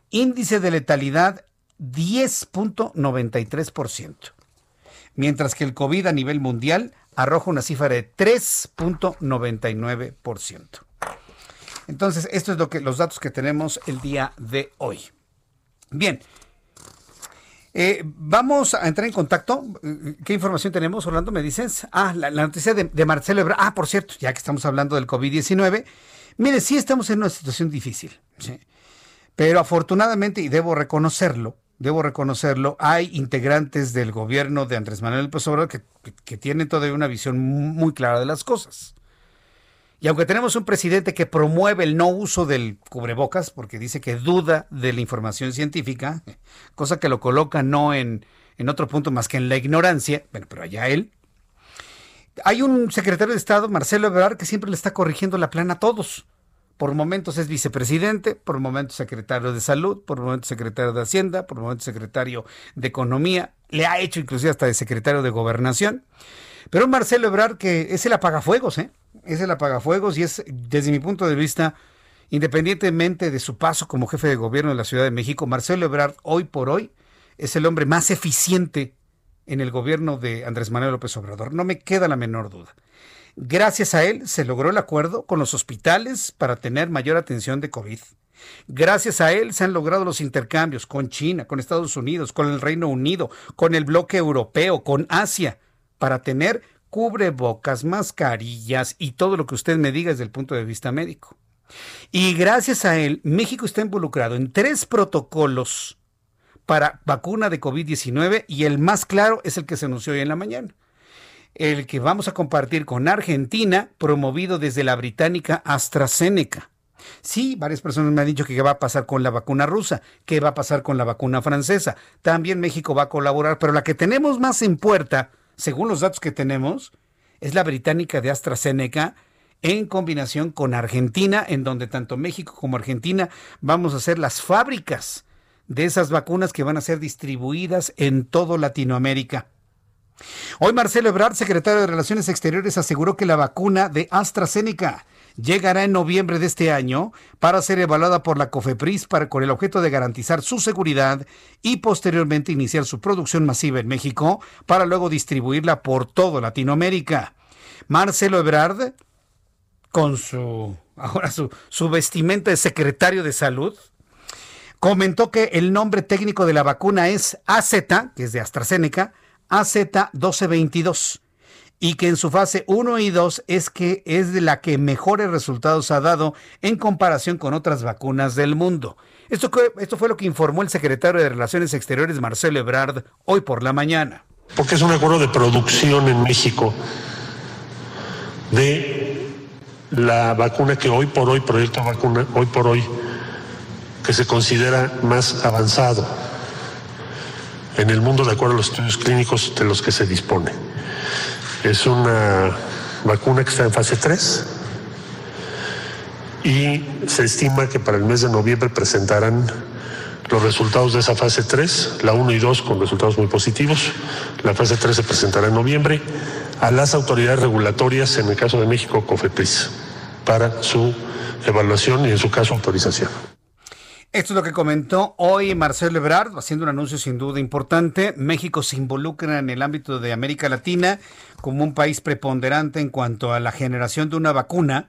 índice de letalidad 10.93%, mientras que el COVID a nivel mundial arroja una cifra de 3.99%. Entonces, esto es lo que los datos que tenemos el día de hoy. Bien. Eh, vamos a entrar en contacto. ¿Qué información tenemos, Orlando? ¿Me dices? Ah, la, noticia de, Marcelo. Ah, por cierto, ya que estamos hablando del COVID-19. Mire, sí estamos en una situación difícil. Pero afortunadamente, y debo reconocerlo, debo reconocerlo, hay integrantes del gobierno de Andrés Manuel López Obrador que, tienen todavía una visión muy clara de las cosas. Y aunque tenemos un presidente que promueve el no uso del cubrebocas, porque dice que duda de la información científica, cosa que lo coloca no en, en otro punto más que en la ignorancia, bueno, pero allá él. Hay un secretario de Estado, Marcelo Ebrard, que siempre le está corrigiendo la plana a todos por momentos es vicepresidente, por momentos secretario de salud, por momentos secretario de Hacienda, por momentos secretario de Economía, le ha hecho inclusive hasta de secretario de Gobernación. Pero Marcelo Ebrard que es el apagafuegos, ¿eh? Es el apagafuegos y es, desde mi punto de vista, independientemente de su paso como jefe de gobierno de la Ciudad de México, Marcelo Ebrard hoy por hoy es el hombre más eficiente en el gobierno de Andrés Manuel López Obrador. No me queda la menor duda. Gracias a él se logró el acuerdo con los hospitales para tener mayor atención de COVID. Gracias a él se han logrado los intercambios con China, con Estados Unidos, con el Reino Unido, con el bloque europeo, con Asia, para tener cubrebocas, mascarillas y todo lo que usted me diga desde el punto de vista médico. Y gracias a él, México está involucrado en tres protocolos para vacuna de COVID-19 y el más claro es el que se anunció hoy en la mañana el que vamos a compartir con Argentina, promovido desde la británica AstraZeneca. Sí, varias personas me han dicho que qué va a pasar con la vacuna rusa, qué va a pasar con la vacuna francesa. También México va a colaborar, pero la que tenemos más en puerta, según los datos que tenemos, es la británica de AstraZeneca en combinación con Argentina, en donde tanto México como Argentina vamos a ser las fábricas de esas vacunas que van a ser distribuidas en todo Latinoamérica. Hoy Marcelo Ebrard, secretario de Relaciones Exteriores, aseguró que la vacuna de AstraZeneca llegará en noviembre de este año para ser evaluada por la COFEPRIS para, con el objeto de garantizar su seguridad y posteriormente iniciar su producción masiva en México para luego distribuirla por todo Latinoamérica. Marcelo Ebrard, con su ahora su, su vestimenta de secretario de salud, comentó que el nombre técnico de la vacuna es AZ, que es de AstraZeneca, AZ1222 y que en su fase 1 y 2 es que es de la que mejores resultados ha dado en comparación con otras vacunas del mundo. Esto, esto fue lo que informó el secretario de Relaciones Exteriores Marcelo Ebrard hoy por la mañana. Porque es un acuerdo de producción en México de la vacuna que hoy por hoy, proyecto vacuna, hoy por hoy, que se considera más avanzado en el mundo de acuerdo a los estudios clínicos de los que se dispone. Es una vacuna que está en fase 3 y se estima que para el mes de noviembre presentarán los resultados de esa fase 3, la 1 y 2 con resultados muy positivos. La fase 3 se presentará en noviembre a las autoridades regulatorias, en el caso de México, COFEPRIS, para su evaluación y en su caso autorización. Esto es lo que comentó hoy Marcelo Ebrard, haciendo un anuncio sin duda importante. México se involucra en el ámbito de América Latina como un país preponderante en cuanto a la generación de una vacuna,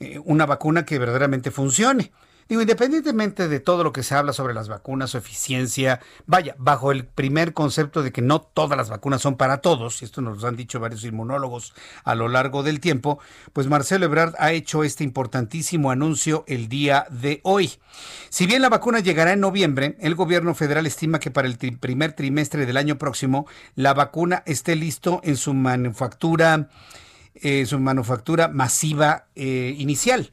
eh, una vacuna que verdaderamente funcione. Digo, independientemente de todo lo que se habla sobre las vacunas, su eficiencia, vaya, bajo el primer concepto de que no todas las vacunas son para todos, y esto nos lo han dicho varios inmunólogos a lo largo del tiempo, pues Marcelo Ebrard ha hecho este importantísimo anuncio el día de hoy. Si bien la vacuna llegará en noviembre, el gobierno federal estima que para el primer trimestre del año próximo la vacuna esté listo en su manufactura, eh, su manufactura masiva eh, inicial.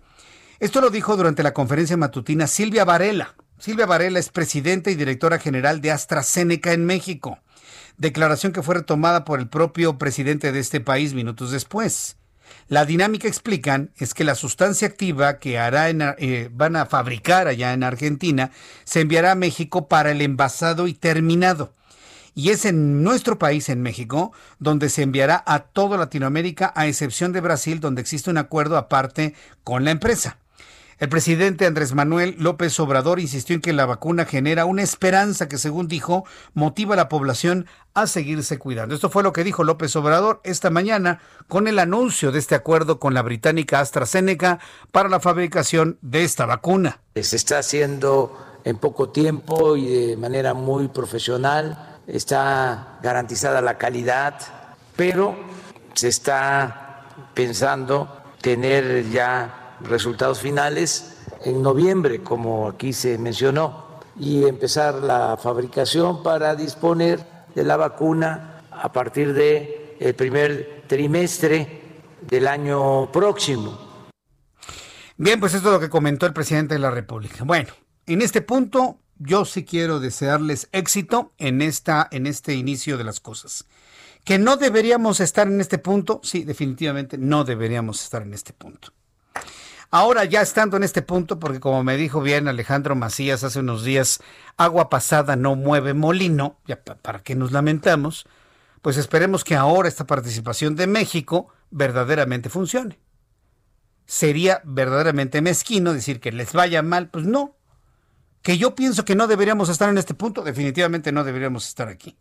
Esto lo dijo durante la conferencia matutina Silvia Varela. Silvia Varela es presidenta y directora general de AstraZeneca en México. Declaración que fue retomada por el propio presidente de este país minutos después. La dinámica explican es que la sustancia activa que eh, van a fabricar allá en Argentina se enviará a México para el envasado y terminado. Y es en nuestro país, en México, donde se enviará a toda Latinoamérica, a excepción de Brasil, donde existe un acuerdo aparte con la empresa. El presidente Andrés Manuel López Obrador insistió en que la vacuna genera una esperanza que, según dijo, motiva a la población a seguirse cuidando. Esto fue lo que dijo López Obrador esta mañana con el anuncio de este acuerdo con la británica AstraZeneca para la fabricación de esta vacuna. Se está haciendo en poco tiempo y de manera muy profesional, está garantizada la calidad, pero se está pensando tener ya resultados finales en noviembre, como aquí se mencionó, y empezar la fabricación para disponer de la vacuna a partir del primer trimestre del año próximo. Bien, pues esto es lo que comentó el presidente de la República. Bueno, en este punto yo sí quiero desearles éxito en esta en este inicio de las cosas. Que no deberíamos estar en este punto, sí, definitivamente no deberíamos estar en este punto. Ahora ya estando en este punto, porque como me dijo bien Alejandro Macías hace unos días, agua pasada no mueve molino, para que nos lamentamos, pues esperemos que ahora esta participación de México verdaderamente funcione. Sería verdaderamente mezquino decir que les vaya mal, pues no. Que yo pienso que no deberíamos estar en este punto, definitivamente no deberíamos estar aquí.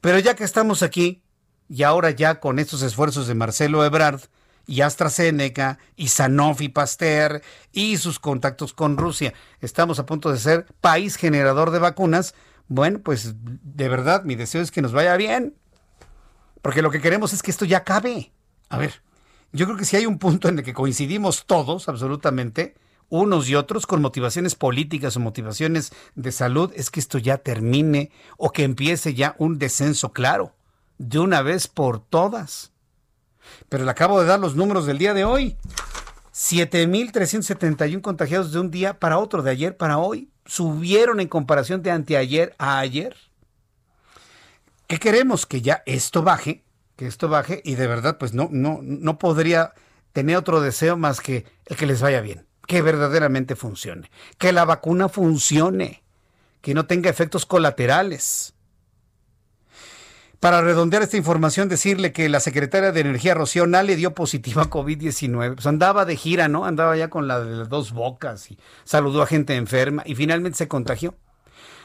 Pero ya que estamos aquí, y ahora ya con estos esfuerzos de Marcelo Ebrard, y AstraZeneca y Sanofi Pasteur y sus contactos con Rusia. Estamos a punto de ser país generador de vacunas. Bueno, pues de verdad mi deseo es que nos vaya bien. Porque lo que queremos es que esto ya acabe. A ver, yo creo que si hay un punto en el que coincidimos todos, absolutamente, unos y otros, con motivaciones políticas o motivaciones de salud, es que esto ya termine o que empiece ya un descenso claro, de una vez por todas. Pero le acabo de dar los números del día de hoy. 7.371 contagiados de un día para otro, de ayer para hoy. Subieron en comparación de anteayer a ayer. ¿Qué queremos? Que ya esto baje, que esto baje y de verdad pues no, no, no podría tener otro deseo más que el que les vaya bien, que verdaderamente funcione, que la vacuna funcione, que no tenga efectos colaterales. Para redondear esta información, decirle que la secretaria de Energía, Rocío Nale, dio positiva a COVID-19. Pues andaba de gira, ¿no? Andaba ya con la de las dos bocas y saludó a gente enferma y finalmente se contagió.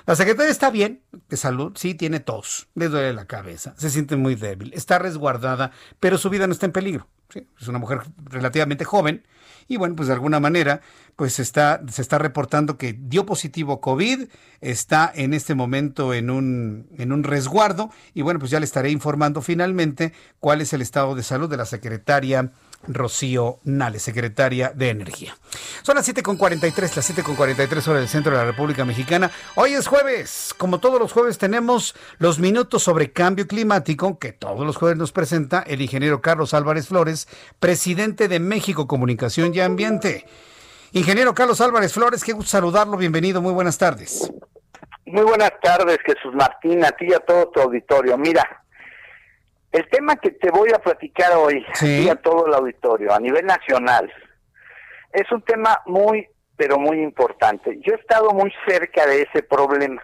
La secretaria está bien, de salud, sí, tiene tos, le duele la cabeza, se siente muy débil, está resguardada, pero su vida no está en peligro. Es una mujer relativamente joven y bueno, pues de alguna manera, pues está, se está reportando que dio positivo COVID, está en este momento en un, en un resguardo y bueno, pues ya le estaré informando finalmente cuál es el estado de salud de la secretaria Rocío Nale, secretaria de Energía. Son las 7.43, las 7.43 horas del centro de la República Mexicana. Hoy es jueves. Como todos los jueves tenemos los minutos sobre cambio climático que todos los jueves nos presenta el ingeniero Carlos Álvarez Flores, presidente de México Comunicación y Ambiente. Ingeniero Carlos Álvarez Flores, qué gusto saludarlo. Bienvenido, muy buenas tardes. Muy buenas tardes, Jesús Martín, a ti y a todo tu auditorio. Mira, el tema que te voy a platicar hoy y a todo el auditorio a nivel nacional es un tema muy, pero muy importante. Yo he estado muy cerca de ese problema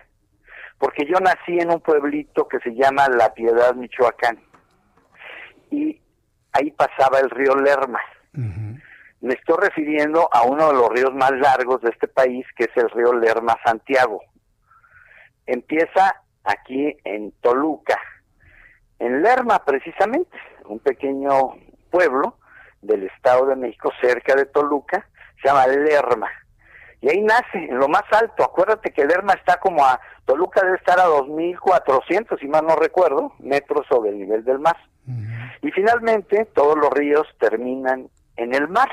porque yo nací en un pueblito que se llama La Piedad, Michoacán. Y ahí pasaba el río Lerma. Me estoy refiriendo a uno de los ríos más largos de este país, que es el río Lerma Santiago. Empieza aquí en Toluca, en Lerma precisamente, un pequeño pueblo del Estado de México cerca de Toluca, se llama Lerma. Y ahí nace, en lo más alto. Acuérdate que Lerma está como a, Toluca debe estar a 2.400, si mal no recuerdo, metros sobre el nivel del mar. Y finalmente todos los ríos terminan en el mar.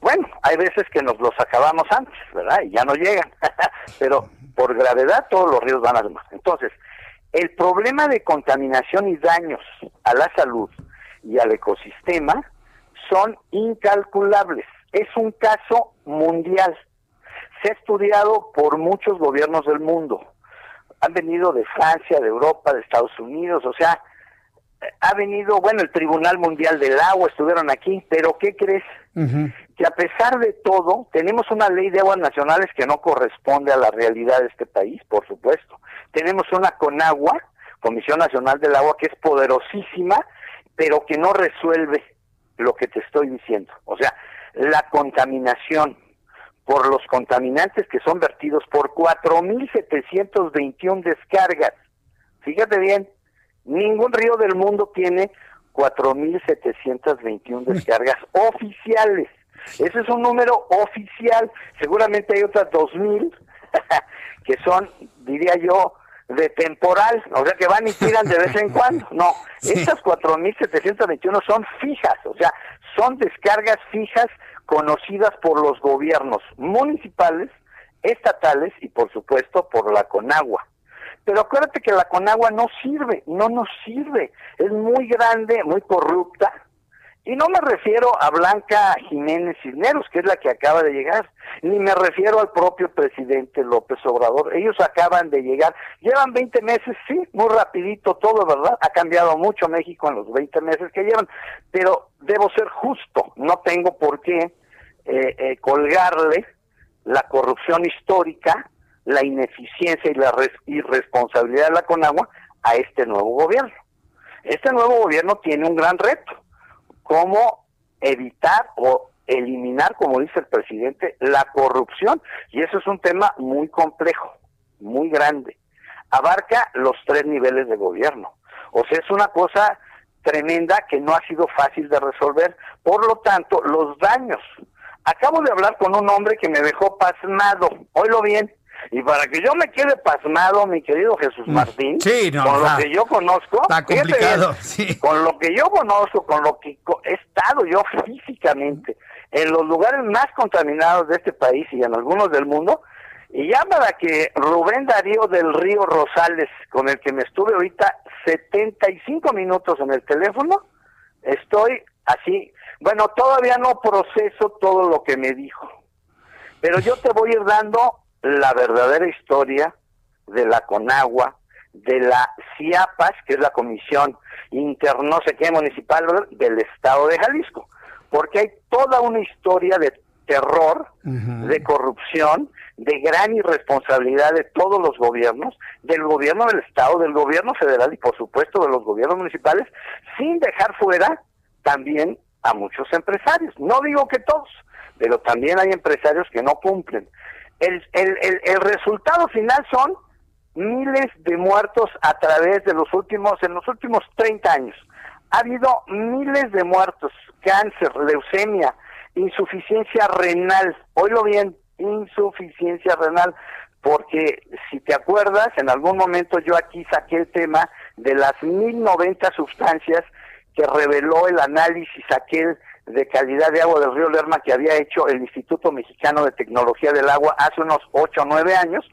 Bueno, hay veces que nos los acabamos antes, ¿verdad? Y ya no llegan. Pero por gravedad todos los ríos van al mar. Entonces, el problema de contaminación y daños a la salud y al ecosistema son incalculables. Es un caso mundial. Se ha estudiado por muchos gobiernos del mundo. Han venido de Francia, de Europa, de Estados Unidos, o sea, ha venido, bueno, el Tribunal Mundial del Agua, estuvieron aquí, pero ¿qué crees? Que a pesar de todo, tenemos una ley de aguas nacionales que no corresponde a la realidad de este país, por supuesto. Tenemos una CONAGUA, Comisión Nacional del Agua, que es poderosísima, pero que no resuelve lo que te estoy diciendo. O sea, la contaminación por los contaminantes que son vertidos por 4.721 descargas. Fíjate bien, Ningún río del mundo tiene 4.721 descargas oficiales. Ese es un número oficial. Seguramente hay otras 2.000 que son, diría yo, de temporal, o sea que van y tiran de vez en cuando. No, estas 4.721 son fijas, o sea, son descargas fijas conocidas por los gobiernos municipales, estatales y por supuesto por la Conagua. Pero acuérdate que la Conagua no sirve, no nos sirve. Es muy grande, muy corrupta. Y no me refiero a Blanca Jiménez Cisneros, que es la que acaba de llegar, ni me refiero al propio presidente López Obrador. Ellos acaban de llegar, llevan 20 meses, sí, muy rapidito todo, ¿verdad? Ha cambiado mucho México en los 20 meses que llevan, pero debo ser justo, no tengo por qué eh, eh, colgarle la corrupción histórica, la ineficiencia y la irresponsabilidad de la Conagua a este nuevo gobierno. Este nuevo gobierno tiene un gran reto, cómo evitar o eliminar, como dice el presidente, la corrupción. Y eso es un tema muy complejo, muy grande. Abarca los tres niveles de gobierno. O sea, es una cosa tremenda que no ha sido fácil de resolver. Por lo tanto, los daños. Acabo de hablar con un hombre que me dejó pasmado. Oílo bien. Y para que yo me quede pasmado, mi querido Jesús mm. Martín, con lo que yo conozco, con lo que yo conozco, con lo que he estado yo físicamente en los lugares más contaminados de este país y en algunos del mundo, y ya para que Rubén Darío del Río Rosales, con el que me estuve ahorita 75 minutos en el teléfono, estoy así, bueno, todavía no proceso todo lo que me dijo, pero yo te voy a ir dando la verdadera historia de la Conagua, de la CIAPAS, que es la Comisión Inter no sé qué municipal del Estado de Jalisco, porque hay toda una historia de terror, de corrupción, de gran irresponsabilidad de todos los gobiernos, del gobierno del Estado, del gobierno federal y por supuesto de los gobiernos municipales, sin dejar fuera también a muchos empresarios. No digo que todos, pero también hay empresarios que no cumplen. El, el, el, el resultado final son miles de muertos a través de los últimos, en los últimos 30 años. Ha habido miles de muertos, cáncer, leucemia, insuficiencia renal, oílo bien, insuficiencia renal, porque si te acuerdas, en algún momento yo aquí saqué el tema de las 1090 sustancias que reveló el análisis aquel de calidad de agua del río Lerma que había hecho el Instituto Mexicano de Tecnología del Agua hace unos 8 o 9 años,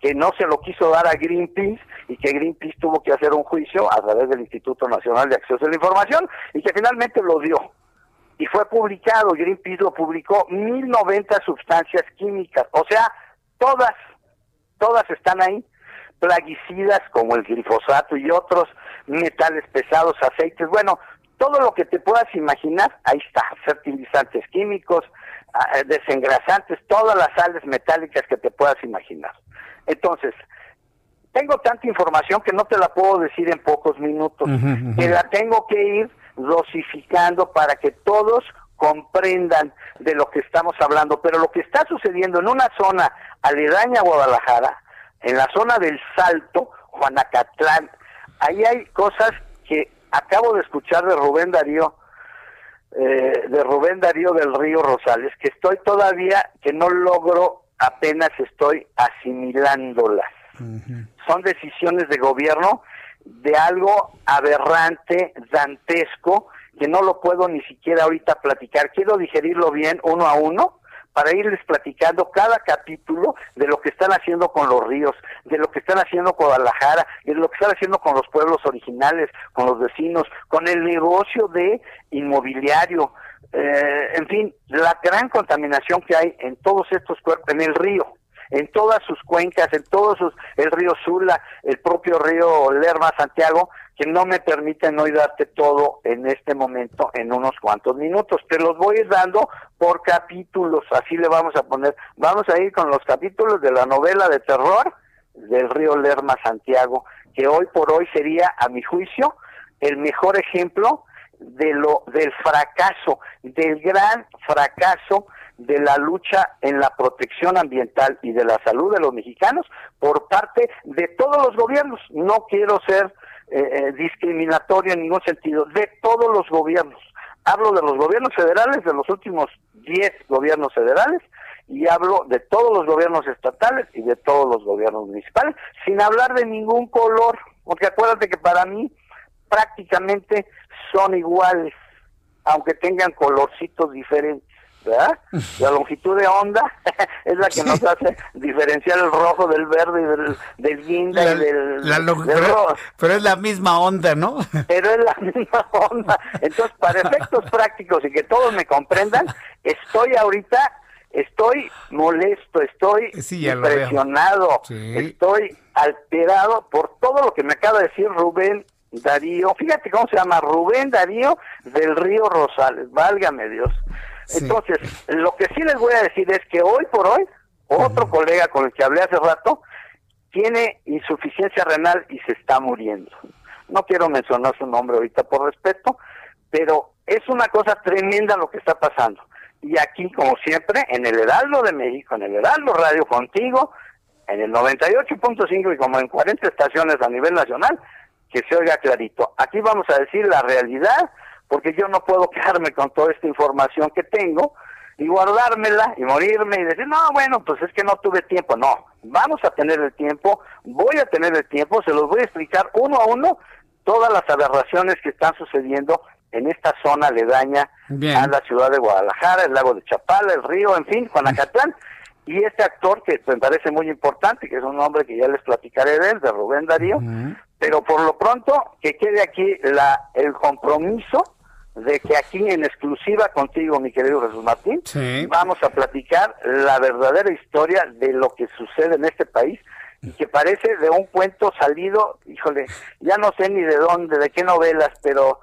que no se lo quiso dar a Greenpeace y que Greenpeace tuvo que hacer un juicio a través del Instituto Nacional de Acceso a la Información y que finalmente lo dio. Y fue publicado, Greenpeace lo publicó, 1090 sustancias químicas, o sea, todas, todas están ahí, plaguicidas como el glifosato y otros metales pesados, aceites, bueno, todo lo que te puedas imaginar, ahí está, fertilizantes químicos, ah, eh, desengrasantes, todas las sales metálicas que te puedas imaginar. Entonces, tengo tanta información que no te la puedo decir en pocos minutos, que la tengo que ir dosificando para que todos comprendan de lo que estamos hablando. Pero lo que está sucediendo en una zona aledaña a Guadalajara, en la zona del Salto, Juanacatlán, ahí hay cosas acabo de escuchar de Rubén Darío, eh, de Rubén Darío del Río Rosales, que estoy todavía, que no logro, apenas estoy asimilándolas. Son decisiones de gobierno de algo aberrante, dantesco, que no lo puedo ni siquiera ahorita platicar. Quiero digerirlo bien uno a uno para irles platicando cada capítulo de lo que están haciendo con los ríos, de lo que están haciendo con Guadalajara, de lo que están haciendo con los pueblos originales, con los vecinos, con el negocio de inmobiliario, eh, en fin, la gran contaminación que hay en todos estos cuerpos, en el río, en todas sus cuencas, en todos sus, el río Sula, el propio río Lerma, Santiago, que no me permiten hoy darte todo en este momento en unos cuantos minutos. Te los voy dando por capítulos, así le vamos a poner. Vamos a ir con los capítulos de la novela de terror del río Lerma, Santiago, que hoy por hoy sería, a mi juicio, el mejor ejemplo de lo del fracaso, del gran fracaso de la lucha en la protección ambiental y de la salud de los mexicanos por parte de todos los gobiernos. No quiero ser eh, eh, discriminatorio en ningún sentido, de todos los gobiernos. Hablo de los gobiernos federales, de los últimos 10 gobiernos federales, y hablo de todos los gobiernos estatales y de todos los gobiernos municipales, sin hablar de ningún color, porque acuérdate que para mí prácticamente son iguales, aunque tengan colorcitos diferentes. ¿Verdad? La longitud de onda es la que nos hace diferenciar el rojo del verde y del, del guinda y del, rojo. Pero es la misma onda, ¿no? Pero es la misma onda. Entonces, para efectos prácticos y que todos me comprendan, estoy ahorita, estoy molesto, estoy impresionado, estoy alterado por todo lo que me acaba de decir Rubén Darío. Fíjate cómo se llama, Rubén Darío del Río Rosales, válgame Dios. Entonces, lo que sí les voy a decir es que hoy por hoy, otro colega con el que hablé hace rato, tiene insuficiencia renal y se está muriendo. No quiero mencionar su nombre ahorita por respeto, pero es una cosa tremenda lo que está pasando. Y aquí, como siempre, en el Heraldo de México, en el Heraldo Radio contigo, en el 98.5 y como en 40 estaciones a nivel nacional, que se oiga clarito. Aquí vamos a decir la realidad, porque yo no puedo quedarme con toda esta información que tengo y guardármela y morirme y decir, no, bueno, pues es que no tuve tiempo. No, vamos a tener el tiempo, voy a tener el tiempo, se los voy a explicar uno a uno todas las aberraciones que están sucediendo en esta zona aledaña a la ciudad de Guadalajara, el lago de Chapala, el río, en fin, Juanacatlán. Y este actor que me parece muy importante, que es un hombre que ya les platicaré de él, de Rubén Darío, pero por lo pronto que quede aquí la el compromiso de que aquí en exclusiva contigo, mi querido Jesús Martín, vamos a platicar la verdadera historia de lo que sucede en este país y que parece de un cuento salido, híjole, ya no sé ni de dónde, de qué novelas, pero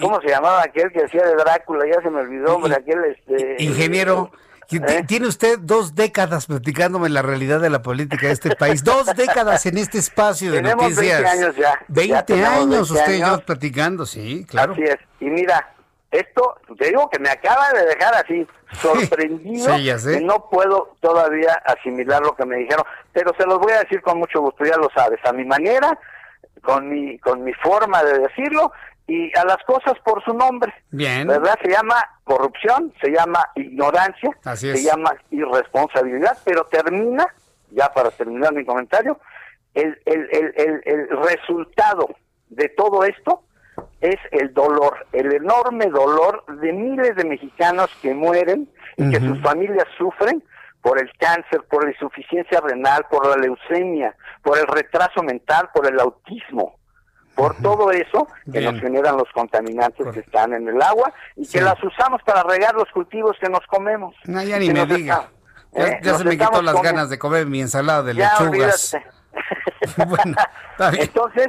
¿cómo se llamaba aquel que decía de Drácula? Ya se me olvidó, hombre, aquel este ingeniero ¿Eh? Tiene usted dos décadas platicándome la realidad de la política de este país. dos décadas en este espacio de tenemos noticias. 20 años ya. 20 años usted y yo platicando, sí, claro. Así es. Y mira, esto, te digo que me acaba de dejar así, sorprendido, que no puedo todavía asimilar lo que me dijeron, pero se los voy a decir con mucho gusto, ya lo sabes, a mi manera, con mi, con mi forma de decirlo, y a las cosas por su nombre. Bien. ¿Verdad? Se llama corrupción, se llama ignorancia, se llama irresponsabilidad, pero termina, ya para terminar mi comentario, el, el, el, el, resultado de todo esto es el dolor, el enorme dolor de miles de mexicanos que mueren y que sus familias sufren por el cáncer, por la insuficiencia renal, por la leucemia, por el retraso mental, por el autismo por todo eso que nos generan los contaminantes que están en el agua y que las usamos para regar los cultivos que nos comemos. No, ya ni me diga. ya, se me quitó las ganas de comer mi ensalada de lechugas. bueno, Entonces,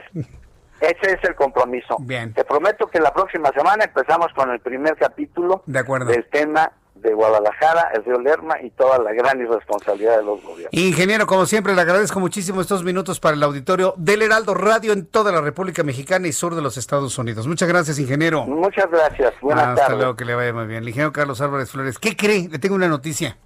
ese es el compromiso. Bien. Te prometo que la próxima semana empezamos con el primer capítulo de acuerdo. del tema de Guadalajara, el río Lerma y toda la gran irresponsabilidad de los gobiernos. Ingeniero, como siempre, le agradezco muchísimo estos minutos para el auditorio del Heraldo Radio en toda la República Mexicana y sur de los Estados Unidos. Muchas gracias, ingeniero. Muchas gracias. Buenas tardes. Hasta luego, que le vaya muy bien. El ingeniero Carlos Álvarez Flores, ¿qué cree? Le tengo una noticia.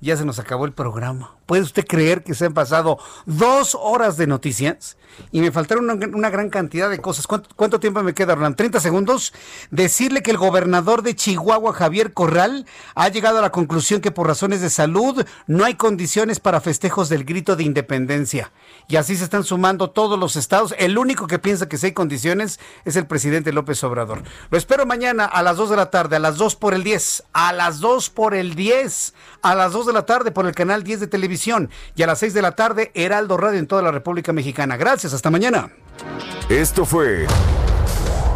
Ya se nos acabó el programa. ¿Puede usted creer que se han pasado dos horas de noticias? y me faltaron una, gran cantidad de cosas. ¿Cuánto, tiempo me queda, Roland? ¿30 segundos? Decirle que el gobernador de Chihuahua, Javier Corral, ha llegado a la conclusión que por razones de salud no hay condiciones para festejos del grito de independencia. Y así se están sumando todos los estados. El único que piensa que sí hay condiciones es el presidente López Obrador. Lo espero mañana a las 2 de la tarde, a las 2 por el 10, a las 2 por el 10, a las 2 de la tarde por el canal 10 de televisión y a las 6 de la tarde Heraldo Radio en toda la República Mexicana. Gracias hasta mañana. Esto fue